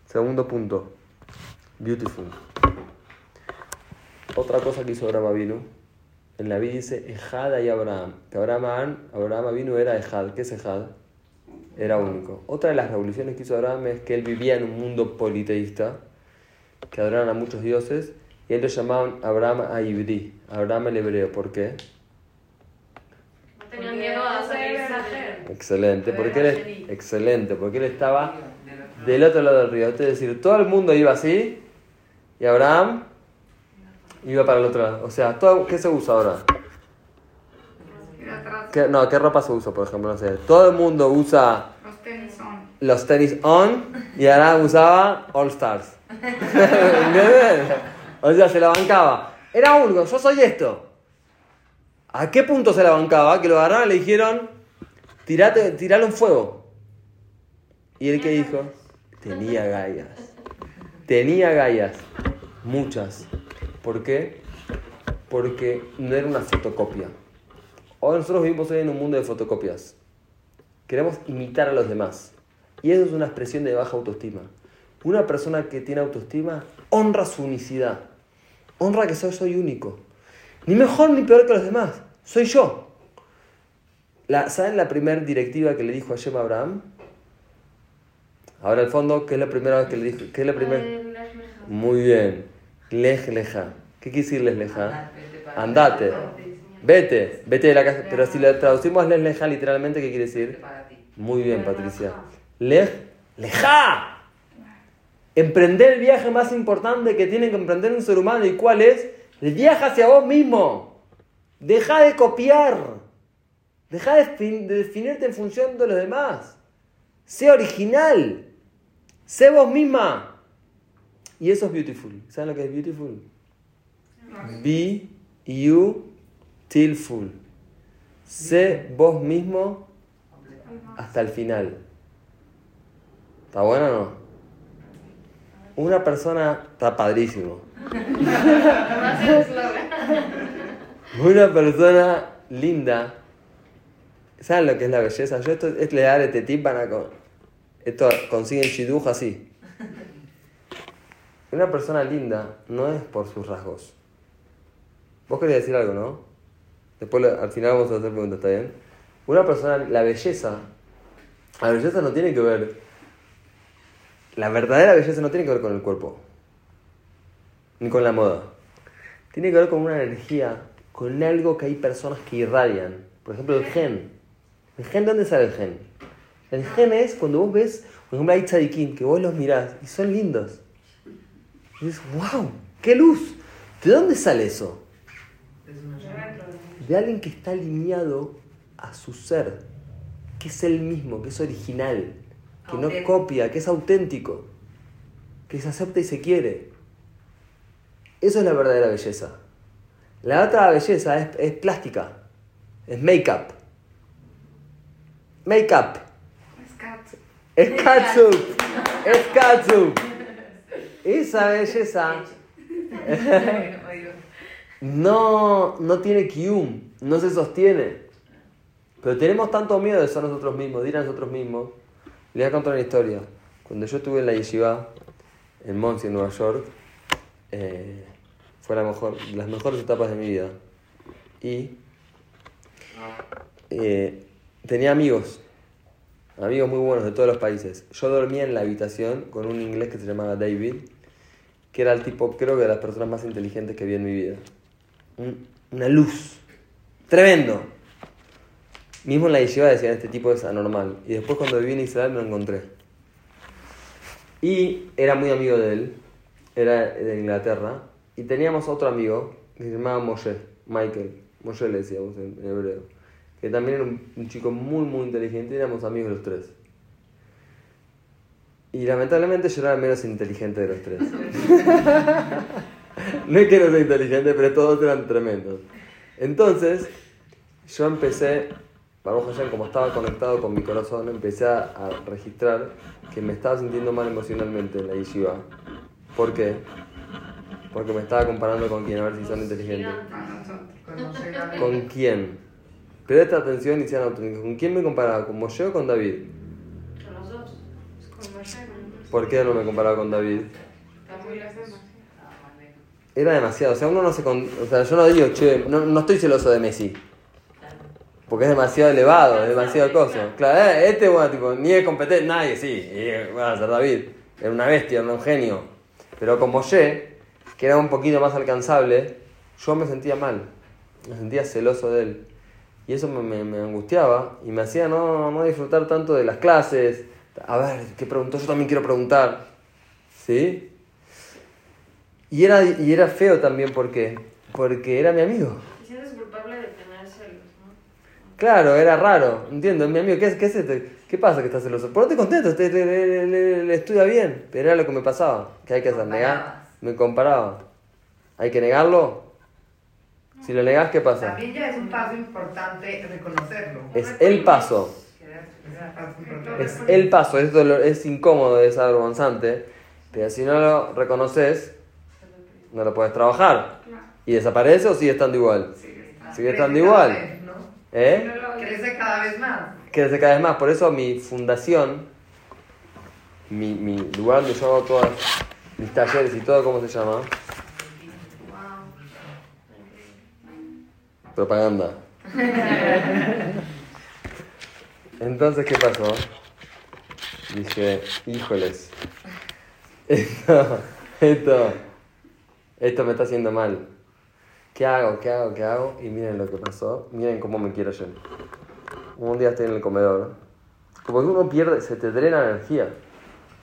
Segundo punto. Beautiful. Otra cosa que hizo Abraham vino. En la Biblia dice Ejad y Abraham. Que Abraham, Abraham vino era Ejad. ¿Qué es Ejad? Era único. Otra de las revoluciones que hizo Abraham es que él vivía en un mundo politeísta, que adoraban a muchos dioses, y él lo llamaban Abraham Aibri, Abraham el hebreo. ¿Por qué?
No tenían miedo a salirse.
Excelente, porque él excelente, porque él estaba del otro lado del río. Es decir, todo el mundo iba así y Abraham iba para el otro lado. O sea, todo, ¿qué se usa ahora?
Ir atrás,
¿Qué- no, ¿qué ropa se usa, por ejemplo? No sé. Todo el mundo usa
los tenis son.
los tenis on y Abraham usaba All Stars. O sea, se la bancaba. Era único, yo soy esto. ¿A qué punto se la bancaba? Que lo agarraron y le dijeron, tirate, tiralo en fuego. ¿Y él qué dijo? Tenía gallas. Tenía gallas. Muchas. ¿Por qué? Porque no era una fotocopia. Hoy nosotros vivimos hoy en un mundo de fotocopias. Queremos imitar a los demás. Y eso es una expresión de baja autoestima. Una persona que tiene autoestima honra su unicidad. Honra que soy, soy único. Ni mejor ni peor que los demás. Soy yo. La, ¿Saben la primera directiva que le dijo a Shem a Abraham? Ahora al fondo, ¿qué es la primera vez que le dijo? ¿Qué es la primera? Muy bien. Lej leja. ¿Qué quiere decir lej leja? Andate. Vete. Vete de la casa. Pero si lo traducimos lej leja literalmente, ¿qué quiere decir? Muy bien, Patricia. Lej leja. Emprender el viaje más importante que tiene que emprender un ser humano. ¿Y cuál es? El viaje hacia vos mismo. Deja de copiar. Deja de, fin- de definirte en función de los demás. Sé original. Sé vos misma. Y eso es beautiful. ¿Saben lo que es beautiful? Be you till full. Sé vos mismo hasta el final. ¿Está bueno o no? Una persona está padrísimo. Una persona linda. ¿Saben lo que es la belleza? Yo esto es le dar este tip van a con, esto consiguen shiduj así. Una persona linda no es por sus rasgos. Vos querías decir algo, ¿no? Después al final vamos a hacer preguntas, ¿está bien? Una persona, la belleza, la belleza no tiene que ver, la verdadera belleza no tiene que ver con el cuerpo, ni con la moda. Tiene que ver con una energía, con algo que hay personas que irradian. Por ejemplo, el gen. ¿El gen de dónde sale el gen? El gen es cuando vos ves, por ejemplo, hay tzadikim, que vos los mirás y son lindos. Y dices, wow, qué luz. ¿De dónde sale eso? de alguien que está alineado a su ser, que es el mismo, que es original, que no copia, que es auténtico, que se acepta y se quiere. Eso es la verdadera belleza. La otra belleza es, es plástica, es make-up. Make-up. Es katsup. Es katsup. Esa belleza no, no tiene kium, no se sostiene. Pero tenemos tanto miedo de ser nosotros mismos, de ir a nosotros mismos. Les voy a contar una historia. Cuando yo estuve en la yeshiva, en Monsi, en Nueva York, eh, fue la mejor, las mejores etapas de mi vida. Y eh, tenía amigos, amigos muy buenos de todos los países. Yo dormía en la habitación con un inglés que se llamaba David, que era el tipo, creo que de las personas más inteligentes que vi en mi vida. Un- una luz. Tremendo. Mismo en la yeshiva decían, este tipo es anormal. Y después cuando viví en Israel me lo encontré. Y era muy amigo de él. Era de Inglaterra. Y teníamos otro amigo que se llamaba Moshe. Michael. Moshe le decíamos en hebreo. Que también era un, un chico muy, muy inteligente. Y éramos amigos los tres. Y lamentablemente yo era el menos inteligente de los tres. no es que no sea inteligente, pero todos eran tremendos. Entonces, yo empecé, Baruch Hashem, como estaba conectado con mi corazón, empecé a, a registrar que me estaba sintiendo mal emocionalmente en la yeshiva. ¿Por qué? Porque me estaba comparando con quién, a ver si son inteligentes. ¿Con quién? Presta atención y sean auténticos. ¿Con quién me comparaba? ¿Con Moshe o con David?
Con los dos. Con Moshe,
¿Por qué no me comparaba con David? Era demasiado, o sea, uno no se... Con... O sea, yo no digo, che, no, no estoy celoso de Messi. Porque es demasiado elevado, es demasiado cosa. Claro, eh, este, bueno, tipo, ni es competente, nadie, sí. Y, bueno, ser David. Era una bestia, era un genio. Pero con Moshe, que era un poquito más alcanzable, yo me sentía mal. Me sentía celoso de él. Y eso me, me- me angustiaba y me hacía no, no disfrutar tanto de las clases. A ver, ¿qué preguntó? Yo también quiero preguntar. ¿Sí? Y era, y era feo también, ¿por qué? Porque era mi amigo.
Te sientes culpable de tener celos, ¿no?
Claro, era raro, entiendo, es mi amigo, ¿qué, es- qué, es este? ¿Qué pasa que estás celoso? Ponete contento, te, te- le, le- le estudia bien, pero era lo que me pasaba. ¿Qué hay que hacer? ¿Negar? Me comparaba. ¿Hay que negarlo? Si lo negás, ¿qué pasa?
También ya es un paso importante reconocerlo.
Es el paso,
Es
el paso, es, dolor- es incómodo, es avergonzante, pero si no lo reconoces, no lo puedes trabajar. ¿Y desaparece o sigue estando igual? Sigue estando igual. ¿Eh?
Crece cada vez más.
crece cada vez más. Por eso mi fundación, mi, mi lugar donde yo hago todos mis talleres y todo, ¿cómo se llama? Propaganda. Entonces, ¿qué pasó? Dije, híjoles, esto, esto, esto me está haciendo mal. ¿Qué hago? ¿Qué hago? ¿Qué hago? Y miren lo que pasó. Miren cómo me quiero yo. Un día estoy en el comedor. Como que uno pierde, se te drena energía.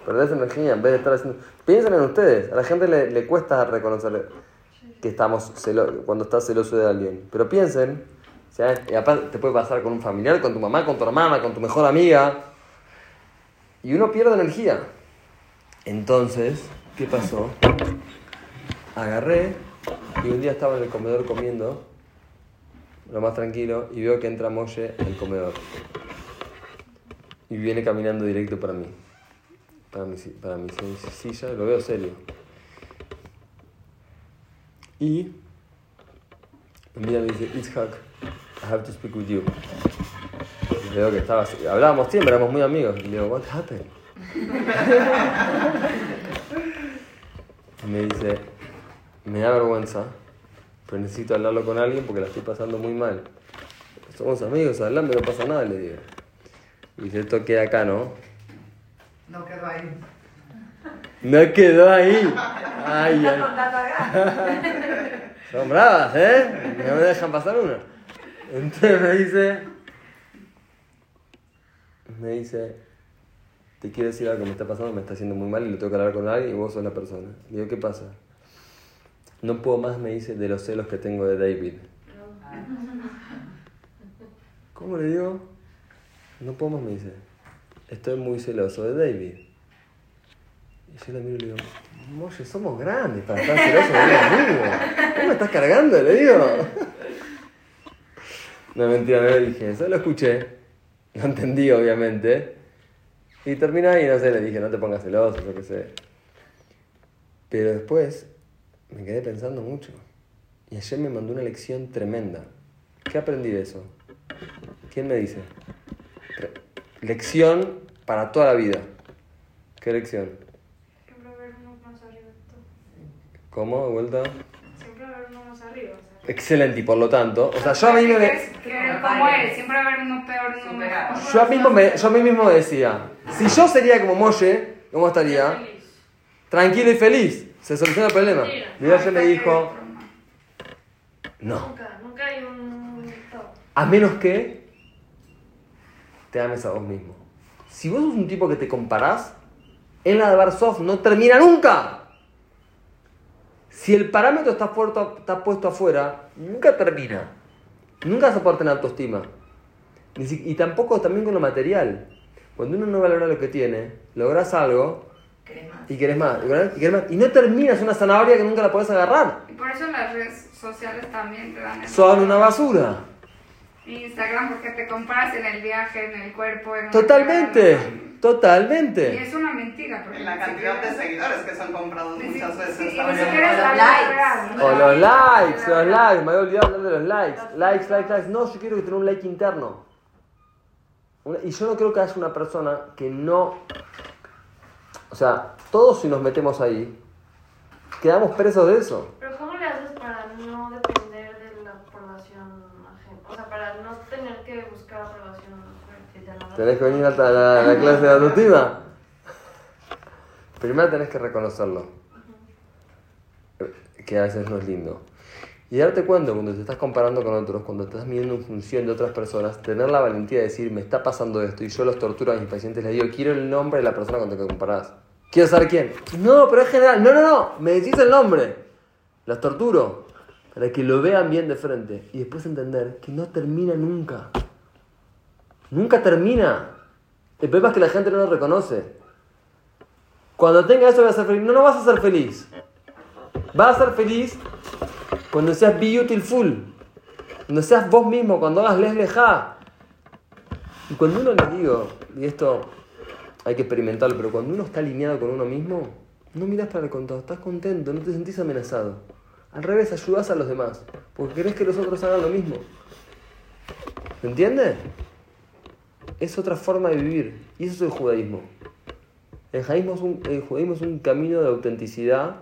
Perdés energía en vez de estar haciendo. Piensen en ustedes. A la gente le, le cuesta reconocer que estamos celo... cuando estás celoso de alguien. Pero piensen, te puede pasar con un familiar, con tu mamá, con tu hermana, con tu mejor amiga. Y uno pierde energía. Entonces, ¿qué pasó? Agarré y un día estaba en el comedor comiendo, lo más tranquilo, y veo que entra Molle al comedor. Y viene caminando directo para mí. Para mi, para mi si- silla, lo veo serio. Y mira me dice, Itzhak, I have to speak with you. Y veo que estaba así. Hablábamos siempre, éramos muy amigos. Y le digo, what happened? Y me dice, me da vergüenza, pero necesito hablarlo con alguien porque la estoy pasando muy mal. Somos amigos, hablando, no pasa nada, le digo. Y dice, esto queda acá, ¿no?
No quedó ahí.
No quedó ahí. Ay, ay. Son bravas, ¿eh? No me dejan pasar una. Entonces me dice, me dice, te quiero decir algo, que me está pasando, me está haciendo muy mal y lo tengo que hablar con alguien y vos sos la persona. Digo, ¿qué pasa? No puedo más, me dice, de los celos que tengo de David. ¿Cómo le digo? No puedo más, me dice. Estoy muy celoso de David. Y yo la miro y le digo, Molle, somos grandes para estar celosos de un amigo. ¿Cómo me estás cargando? Le digo. No, mentira, no le dije eso. Lo escuché. Lo entendí, obviamente. Y terminé ahí, no sé, le dije, no te pongas celoso, yo qué sé. Pero después me quedé pensando mucho. Y ayer me mandó una lección tremenda. ¿Qué aprendí de eso? ¿Quién me dice? Lección para toda la vida. ¿Qué lección?
Siempre haber uno más arriba. de todo.
¿Cómo? ¿De vuelta?
Siempre haber uno más arriba. O sea,
Excelente, y por lo tanto, o sea, yo a mí me...
Que, que como eres, siempre va a haber uno peor, uno mejor.
Yo a, mismo me, yo a mí mismo decía, si yo sería como Molle, ¿cómo estaría?
feliz.
Tranquilo y feliz. Se soluciona el problema. Y ella me dijo, no.
Nunca, nunca hay un.
A menos que te ames a vos mismo. Si vos sos un tipo que te comparás, en la de Barsov no termina nunca. Si el parámetro está, puesto, está puesto afuera, nunca termina. Nunca vas a poder tener autoestima. Y tampoco también con lo material. Cuando uno no valora lo que tiene, logras algo y querés más. Y querés- y más. Y no terminas una zanahoria que nunca la podés agarrar.
Y por eso las redes sociales también te dan eso.
Son una basura.
Instagram porque te comparas en el viaje, en el cuerpo. En
Totalmente.
Y
Totalmente.
es una mentira. Porque
En la cantidad de seguidores que son comprados
Sí,
muchas veces.
sí, y ni
también.
siquiera es la
Los likes.
O los likes, los likes, me había olvidado hablar de los likes. Likes, likes, likes. No, yo quiero que tenga un like interno. Y yo no creo que haya una persona que no. O sea, todos si nos metemos ahí, quedamos presos de eso.
Pero ¿cómo le haces para no depender de la aprobación ajena? O sea, para no tener que buscar aprobación fuerte.
Tenés que venir a la, la- la clase de autoestima. Primero tenés que reconocerlo. Que a veces no es lindo. Y darte cuenta cuando te estás comparando con otros, cuando estás midiendo en función de otras personas, tener la valentía de decir, me está pasando esto, y yo los torturo a mis pacientes, les digo, quiero el nombre de la persona con la que comparás. Quiero saber quién. No, pero es general. No, no, no. Me decís el nombre. Los torturo. Para que lo vean bien de frente. Y después entender que no termina nunca. Nunca termina. El problema es que la gente no lo reconoce. Cuando tenga eso vas a ser feliz. No, no vas a ser feliz. Vas a ser feliz cuando seas beautiful. Cuando seas vos mismo, cuando hagas les leja. Y cuando uno les digo, y esto hay que experimentarlo, pero cuando uno está alineado con uno mismo, no miras para el contado, estás contento, no te sentís amenazado. Al revés, ayudas a los demás, porque querés que los otros hagan lo mismo. ¿Me entiendes? Es otra forma de vivir, y eso es el judaísmo. El judaísmo es un, el judaísmo es un camino de autenticidad,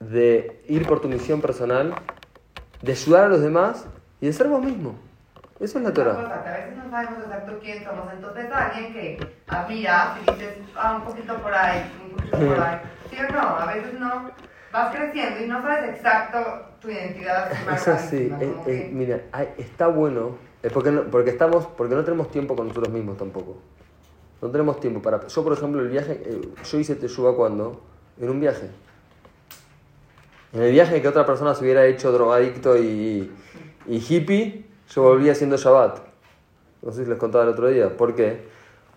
de ir por tu misión personal, de ayudar a los demás y de ser vos mismo. Eso es la Torah.
cosa, que a veces no sabemos exacto quién somos, entonces alguien que admiras y dices, ah, un poquito por ahí, un poquito por ahí. ¿Sí o no? A veces no, vas creciendo y no sabes exacto tu identidad.
Es es- es-
que-
mira, está bueno. Porque no, porque estamos, porque no tenemos tiempo con nosotros mismos tampoco. No tenemos tiempo para. Yo, por ejemplo, el viaje. eh, Yo hice Teshuva cuando. En un viaje. En el viaje que otra persona se hubiera hecho drogadicto y, hippie, yo volví haciendo Shabbat. No sé si les contaba el otro día. ¿Por qué?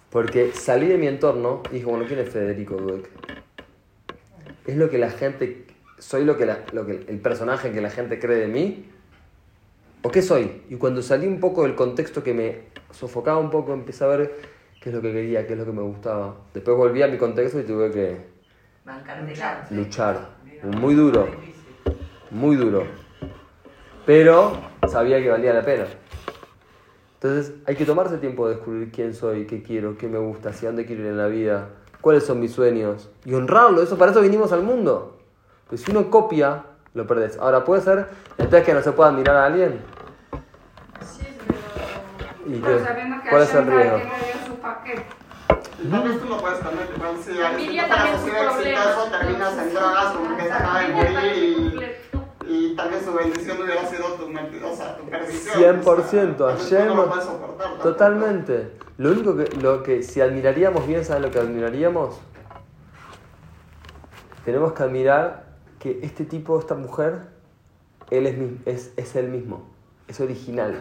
Porque salí de mi entorno y dije, bueno, ¿quién es Federico? Es lo que la gente. Soy lo que, la- lo que el personaje que la gente cree de mí. ¿O qué soy? Y cuando salí un poco del contexto que me sofocaba un poco, empecé a ver qué es lo que quería, qué es lo que me gustaba. Después volví a mi contexto y tuve que luchar. Muy duro, muy duro. Pero sabía que valía la pena. Entonces hay que tomarse tiempo de descubrir quién soy, qué quiero, qué me gusta, hacia dónde quiero ir en la vida, cuáles son mis sueños. Y honrarlo, eso para eso vinimos al mundo. Pues si uno copia, lo perdés. Ahora puede ser entonces que no se pueda admirar a alguien.
Sí, pero...
¿Y
Pero que
¿Cuál es el riesgo?
Y tal vez tú lo puedes tener, igual si
Familia
si tú
también problema.
exitoso, terminas en drogas como que se acaba de morir
también
y, y tal vez su bendición hubiera sido tu, o sea, tu perdición.
100%,
o sea, no lo puedes soportar tampoco.
Totalmente. Lo único que, lo que si admiraríamos bien, ¿sabes lo que admiraríamos? Tenemos que admirar que este tipo, esta mujer, él es, mi- es, es él mismo, es original.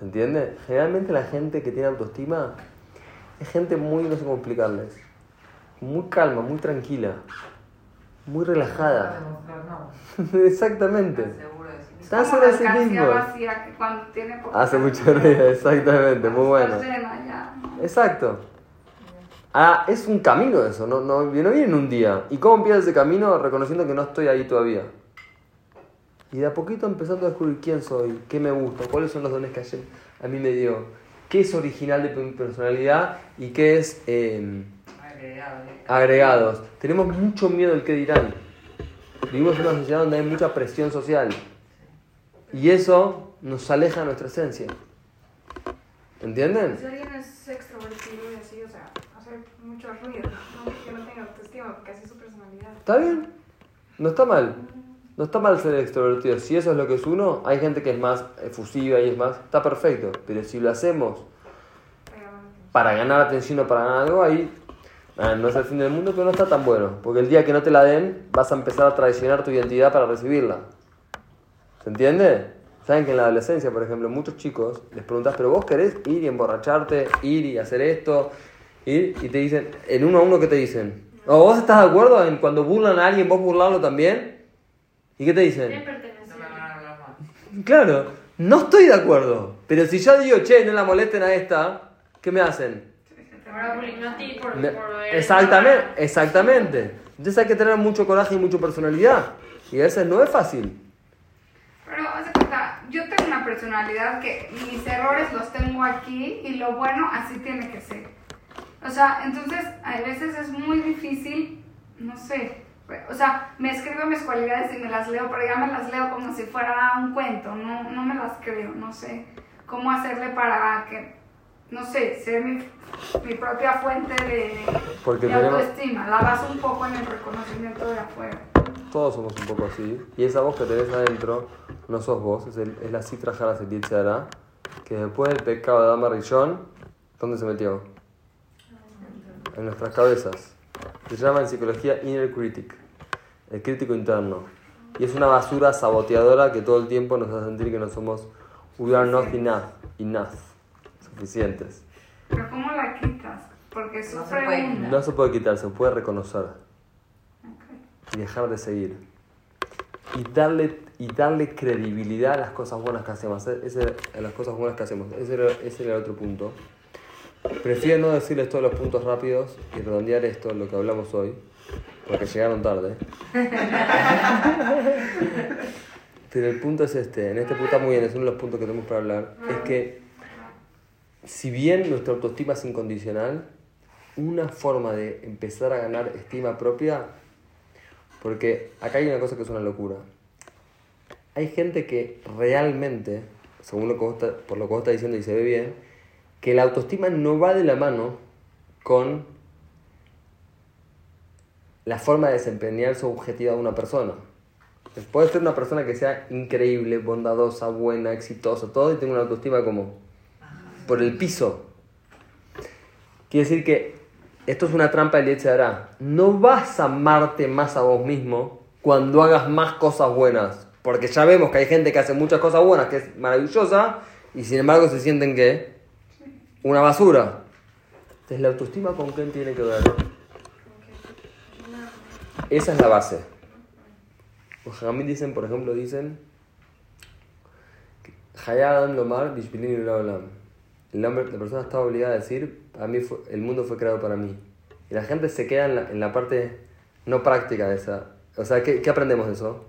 ¿Se entiende? Generalmente la gente que tiene autoestima es gente muy, no sé cómo explicarles, muy calma, muy tranquila, muy relajada. Exactamente.
Seguro de sí mismo.
Hace mucho ruido, exactamente, muy bueno.
Está ¿no?
Exacto. Ah, es un camino eso, no, no, no viene en un día. ¿Y cómo empieza ese camino? Reconociendo que no estoy ahí todavía. Y de a poquito empezando a descubrir quién soy, qué me gusta, cuáles son los dones que Hashem a mí me dio, qué es original de mi personalidad y qué es eh,
¿eh?
agregados. Tenemos mucho miedo del que dirán. Vivimos en una sociedad donde hay mucha presión social. Y eso nos aleja de nuestra esencia. ¿Entienden?
Si alguien es extrovertido y así, o sea, hace mucho ruido, no que no tenga autoestima, porque así es su personalidad.
¿Está bien? No está mal. No está mal ser extrovertido. Si eso es lo que es uno, hay gente que es más efusiva y es más. Está perfecto. Pero si lo hacemos para ganar atención o para ganar algo, ahí ah, no es el fin del mundo, pero no está tan bueno. Porque el día que no te la den, vas a empezar a traicionar tu identidad para recibirla. ¿Se entiende? Saben que en la adolescencia, por ejemplo, muchos chicos les preguntas, pero vos querés ir y emborracharte, ir y hacer esto, ir, y te dicen, en uno a uno, ¿qué te dicen? ¿O vos estás de acuerdo en cuando burlan a alguien, vos burlarlo también? ¿Y qué te dicen?
No me van a hablar más.
Claro, no estoy de acuerdo. Pero si yo digo, che, no la molesten a esta, ¿qué me hacen?
Ahora bullying a ti por,
Me- Exactamente, exactamente. Entonces hay que tener mucho coraje y mucha personalidad. Y a veces no es fácil.
Pero, haz de cuenta, yo tengo una personalidad que mis errores los tengo aquí y lo bueno así tiene que ser. O sea, entonces a veces es muy difícil, no sé, o sea, me escribo mis cualidades y me las leo, pero ya me las leo como si fuera un cuento, no, no me las creo, no sé cómo hacerle para que, no sé, ser mi, mi propia fuente de,
Porque
de
tenemos-
autoestima. La baso un poco en el reconocimiento de afuera.
Todos somos un poco así. Y esa voz que tenés adentro no sos vos, es, el, es la citra jara hará que después del pecado de Adama Rillón, ¿dónde se metió? En nuestras cabezas. Se llama en psicología inner critic, el crítico interno. Y es una basura saboteadora que todo el tiempo nos hace sentir que no somos, we are not enough, enough, suficientes.
Pero ¿cómo la quitas? Porque
No se puede quitar.
No se puede quitar, se puede reconocer.
Ok.
y dejar de seguir. Y darle, y darle credibilidad a las cosas buenas que hacemos. e- Ese, a las cosas buenas que hacemos. Ese era, ese era el otro punto. Prefiero no decirles todos los puntos rápidos y redondear esto, lo que hablamos hoy, porque llegaron tarde. Pero el punto es este, en este punto muy bien, es uno de los puntos que tenemos para hablar, es que si bien nuestra autoestima es incondicional, una forma de empezar a ganar estima propia porque acá hay una cosa que es una locura. Hay gente que realmente, según lo que por lo que vos estás diciendo y se ve bien, que la autoestima no va de la mano con la forma de desempeñar su objetivo de una persona. Puede ser una persona que sea increíble, bondadosa, buena, exitosa, todo, y tenga una autoestima como por el piso. Quiere decir que esto es una trampa del hará. No vas a amarte más a vos mismo cuando hagas más cosas buenas. Porque ya vemos que hay gente que hace muchas cosas buenas, que es maravillosa, y sin embargo se sienten que una basura. Entonces la autoestima con quién tiene que ver. Esa es la base. Los Jamil dicen, por ejemplo, dicen Hayadam Lomar Bishbilin. El hombre, la persona está obligada a decir, a mí fue- el mundo fue creado para mí. Y la gente se queda en la, en la parte no práctica de esa. O sea, ¿qué, qué aprendemos de eso?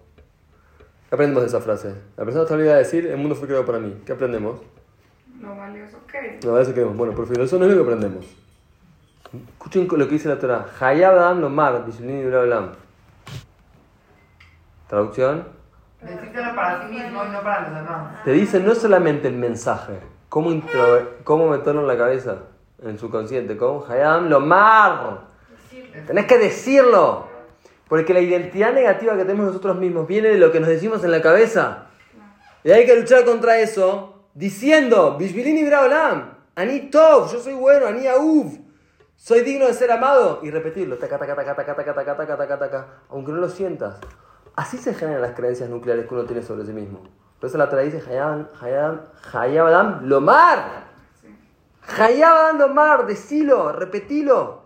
¿Qué aprendemos de esa frase? La persona está obligada a decir, el mundo fue creado para mí. ¿Qué aprendemos?
Lo valioso que es.
No, eso queremos. Bueno, por fin, eso no es lo que aprendemos. Escuchen lo que dice la Torah. Hayab Adam Lomar. Traducción.
Decírselo para sí mismo y no para los demás.
Te dice no solamente el mensaje, cómo, cómo meterlo en la cabeza, en su consciente, cómo Hayam Lomar. Tenés que decirlo. Porque la identidad negativa que tenemos nosotros mismos viene de lo que nos decimos en la cabeza. Y hay que luchar contra eso diciendo, Bishbilin Ibra Olam, Ani Tov, yo soy bueno, Ani Auf, soy digno de ser amado. Y repetirlo, taca, taca, taca, taca, taca, taca, taca, taca, taca, aunque no lo sientas. Así se generan las creencias nucleares que uno tiene sobre sí mismo. Por eso la Torah dice, Hayab Hayab- Hayab Adam Lomar. Hayab Adam Lomar, decilo, repetilo,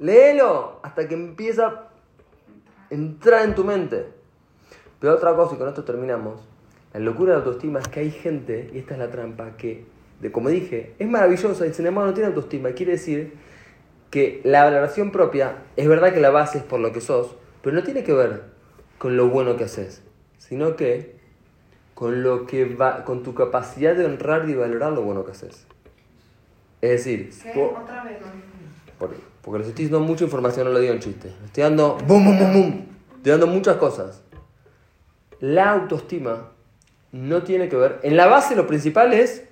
léelo, hasta que empieza a entrar en tu mente. Pero otra cosa, y con esto terminamos, la locura de la autoestima es que hay gente, y esta es la trampa, que, de, como dije, es maravillosa y sin embargo no tiene autoestima. Quiere decir que la valoración propia, es verdad que la base es por lo que sos, pero no tiene que ver con lo bueno que haces, sino que con lo que va, con tu capacidad de honrar y valorar lo bueno que haces. Es decir,
Otra vez, no entendí.
por- porque les estoy dando mucha información, no lo digo en chiste. Estoy dando boom, boom, boom, boom. Estoy dando muchas cosas. La autoestima no tiene que ver. En la base, lo principal es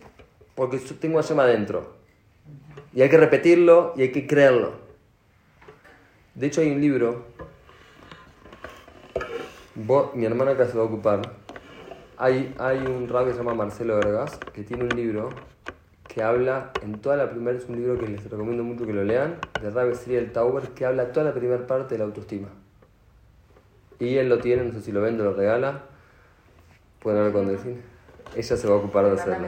porque tengo a Yema adentro. Y hay que repetirlo y hay que creerlo. De hecho, hay un libro. Mi hermana acá se va a ocupar. Hay, hay un rabbi que se llama Marcelo Vergas que tiene un libro que habla en toda la primera, es un libro que les recomiendo mucho que lo lean, de Rabbi Sriel Tauber, que habla toda la primera parte de la autoestima. Y él lo tiene, no sé si lo vende o lo regala. Pueden ver cuando define. Ella se va a ocupar de hacerlo.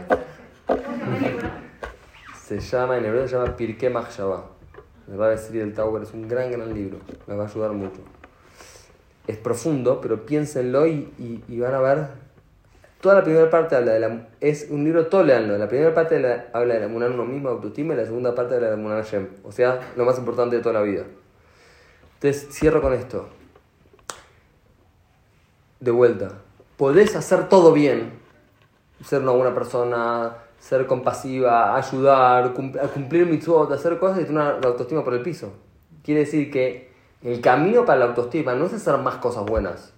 ¿Cómo se llama el
en hebreo se llama Pirkei Mahshava. De Rabbi Sriel Tauber es un gran, gran libro. Les va a ayudar mucho. Es profundo, pero piénsenlo y, y- y van a ver. Toda la primera parte habla de la. Es un libro, todo. La primera parte habla de la emuná en uno mismo, autoestima, y la segunda parte de la emuná en Hashem. O sea, lo más importante de toda la vida. Entonces, cierro con esto. De vuelta. Podés hacer todo bien. Ser una buena persona, ser compasiva, ayudar, cum- a cumplir mitzvot, hacer cosas y tener una la autoestima por el piso. Quiere decir que el camino para la autoestima no es hacer más cosas buenas,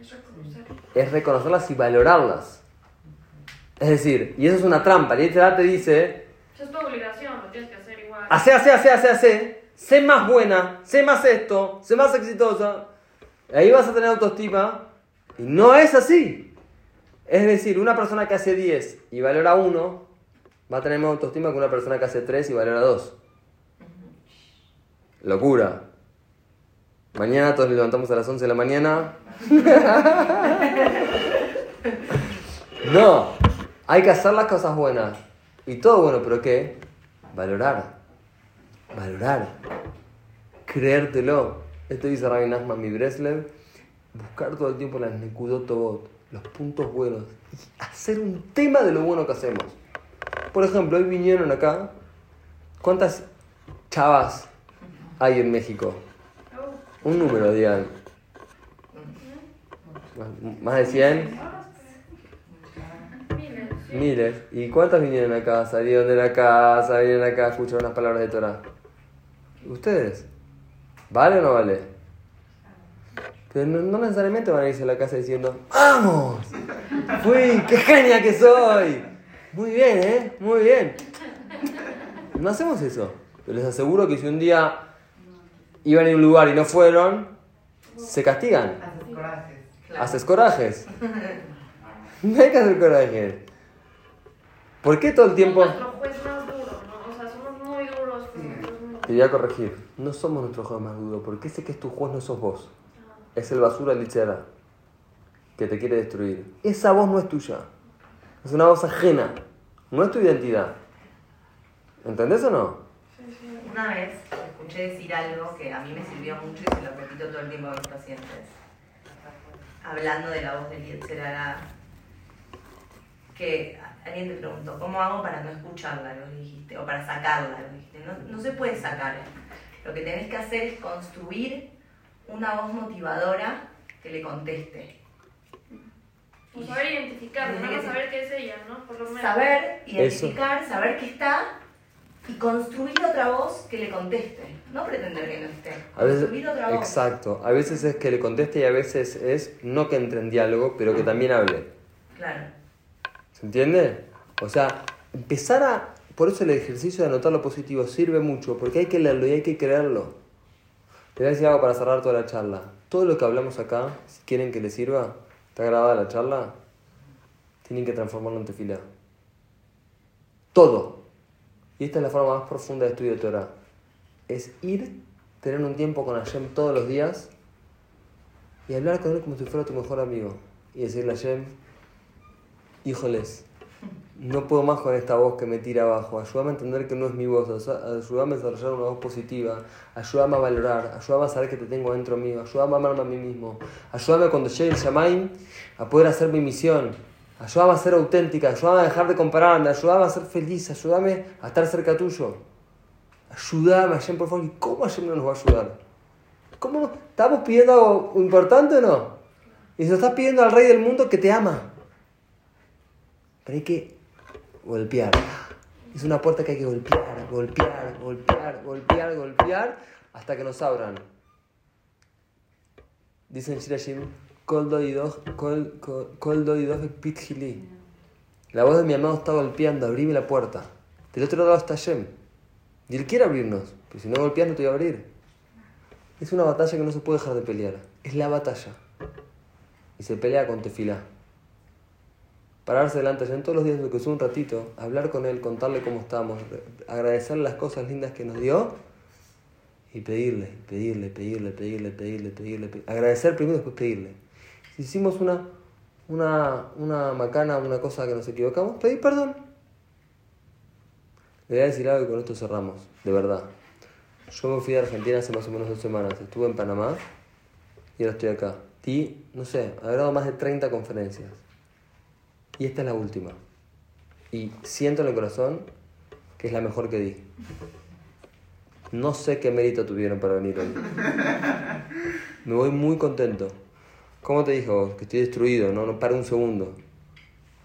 Es reconocer.
es reconocerlas y valorarlas. Es decir, y eso es una trampa. Y te dice,
Eso es tu obligación, lo tienes que hacer igual.
hace, hace, hace, hace, hace, sé más buena, sé más esto, sé más exitosa. Ahí vas a tener autoestima. Y no es así. Es decir, una persona que hace 10 y valora 1 va a tener más autoestima que una persona que hace 3 y valora 2. Locura. Mañana todos nos levantamos a las 11 de la mañana. No, hay que hacer las cosas buenas. Y todo bueno, pero ¿qué? Valorar. Valorar. Creértelo. Esto dice Rabbi Nachman mi Breslev. Buscar todo el tiempo las nekudotobot, los puntos buenos. Y hacer un tema de lo bueno que hacemos. Por ejemplo, hoy vinieron acá. ¿Cuántas chavas hay en México? Un número, digan. Más- ¿Más de 100?
miles. sí.
Miles. ¿Y cuántas vinieron acá? Salieron de la casa, vinieron acá, escucharon las palabras de Torah. ¿Ustedes? ¿Vale o no vale? Pero no, no necesariamente van a irse a la casa diciendo ¡Vamos! ¡Fui! ¡Qué genia que soy! Muy bien, ¿eh? Muy bien. No hacemos eso. Pero les aseguro que si un día iban a un lugar y no fueron, se castigan.
Haces corajes.
Haces corajes. No hay que hacer corajes. ¿Por qué todo el tiempo.?
Somos nuestro juez más duro, ¿no? O sea, somos muy duros.
Te voy a corregir. No somos nuestro juez más duro, porque ese que es tu juez no sos vos. Es el basura lichera que te quiere destruir. Esa voz no es tuya. Es una voz ajena. No es tu identidad. ¿Entendés o no?
Una vez escuché decir algo que a mí me sirvió mucho y se lo repito todo el tiempo a mis pacientes. Hablando de la voz del Yetzerara, que alguien te preguntó, ¿cómo hago para no escucharla? Lo dijiste, o para sacarla, lo dijiste. No, no se puede sacar. Lo que tenés que hacer es construir una voz motivadora que le conteste.
O saber identificarlo,
Desde
no
que-
saber qué es ella, ¿no? Por lo menos.
Saber identificar, saber que está y construir otra voz que le conteste. No pretender que no esté.
A veces,
construir otra voz.
exacto. A veces es que le conteste y a veces es no que entre en diálogo, pero que también hable.
Claro.
¿Se entiende? O sea, empezar a... Por eso el ejercicio de anotar lo positivo sirve mucho, porque hay que leerlo y hay que creerlo. Te voy a decir algo para cerrar toda la charla. Todo lo que hablamos acá, si quieren que les sirva, está grabada la charla, tienen que transformarlo en tefilá. Todo. Y esta es la forma más profunda de estudio de Torah. Es ir, tener un tiempo con Hashem todos los días y hablar con él como si fuera tu mejor amigo. Y decirle a Hashem, híjoles, no puedo más con esta voz que me tira abajo. Ayúdame a entender que no es mi voz. Ayúdame a desarrollar una voz positiva. Ayúdame a valorar. Ayúdame a saber que te tengo dentro mío. Ayúdame a amarme a mí mismo. Ayúdame cuando llegue el Shamaim a poder hacer mi misión. Ayúdame a ser auténtica. Ayúdame a dejar de compararme. Ayúdame a ser feliz. Ayúdame a estar cerca tuyo. Ayúdame, Hashem, por favor. ¿Y cómo Hashem no nos va a ayudar? ¿Cómo? ¿Estamos pidiendo algo importante o no? Y se lo estás pidiendo al Rey del mundo que te ama. Pero hay que golpear. Es una puerta que hay que golpear, golpear, golpear, golpear, golpear, hasta que nos abran. Dicen Shirashim, la voz de mi amado está golpeando, abrime la puerta. Del otro lado está Shem. Y él quiere abrirnos, pero si no golpeas no te voy a abrir. Es una batalla que no se puede dejar de pelear. Es la batalla. Y se pelea con tefilá pararse delante de él todos los días, que es un ratito, hablar con él, contarle cómo estamos, agradecerle las cosas lindas que nos dio y pedirle, pedirle, pedirle, pedirle, pedirle, pedirle, agradecer primero y después pedirle. Si hicimos una, una, una macana, una cosa que nos equivocamos, pedir perdón. Le voy a decir algo y con esto cerramos, de verdad. Yo me fui de Argentina hace más o menos dos semanas, estuve en Panamá y ahora estoy acá. Y, no sé, he dado más de 30 conferencias. Y esta es la última. Y siento en el corazón que es la mejor que di. No sé qué mérito tuvieron para venir hoy. Me voy muy contento. ¿Cómo te dijo? Que estoy destruido, no, no para un segundo.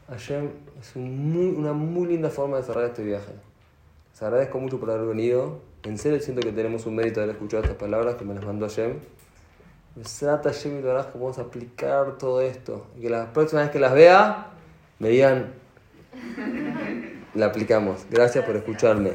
Ayer es una muy linda forma de cerrar este viaje. Les agradezco mucho por haber venido. En serio siento que tenemos un mérito de haber escuchado estas palabras que me las mandó Hashem. Me trata Hashem y lo vamos a aplicar todo esto. Y que la próxima vez que las vea, me la aplicamos. Gracias por escucharme.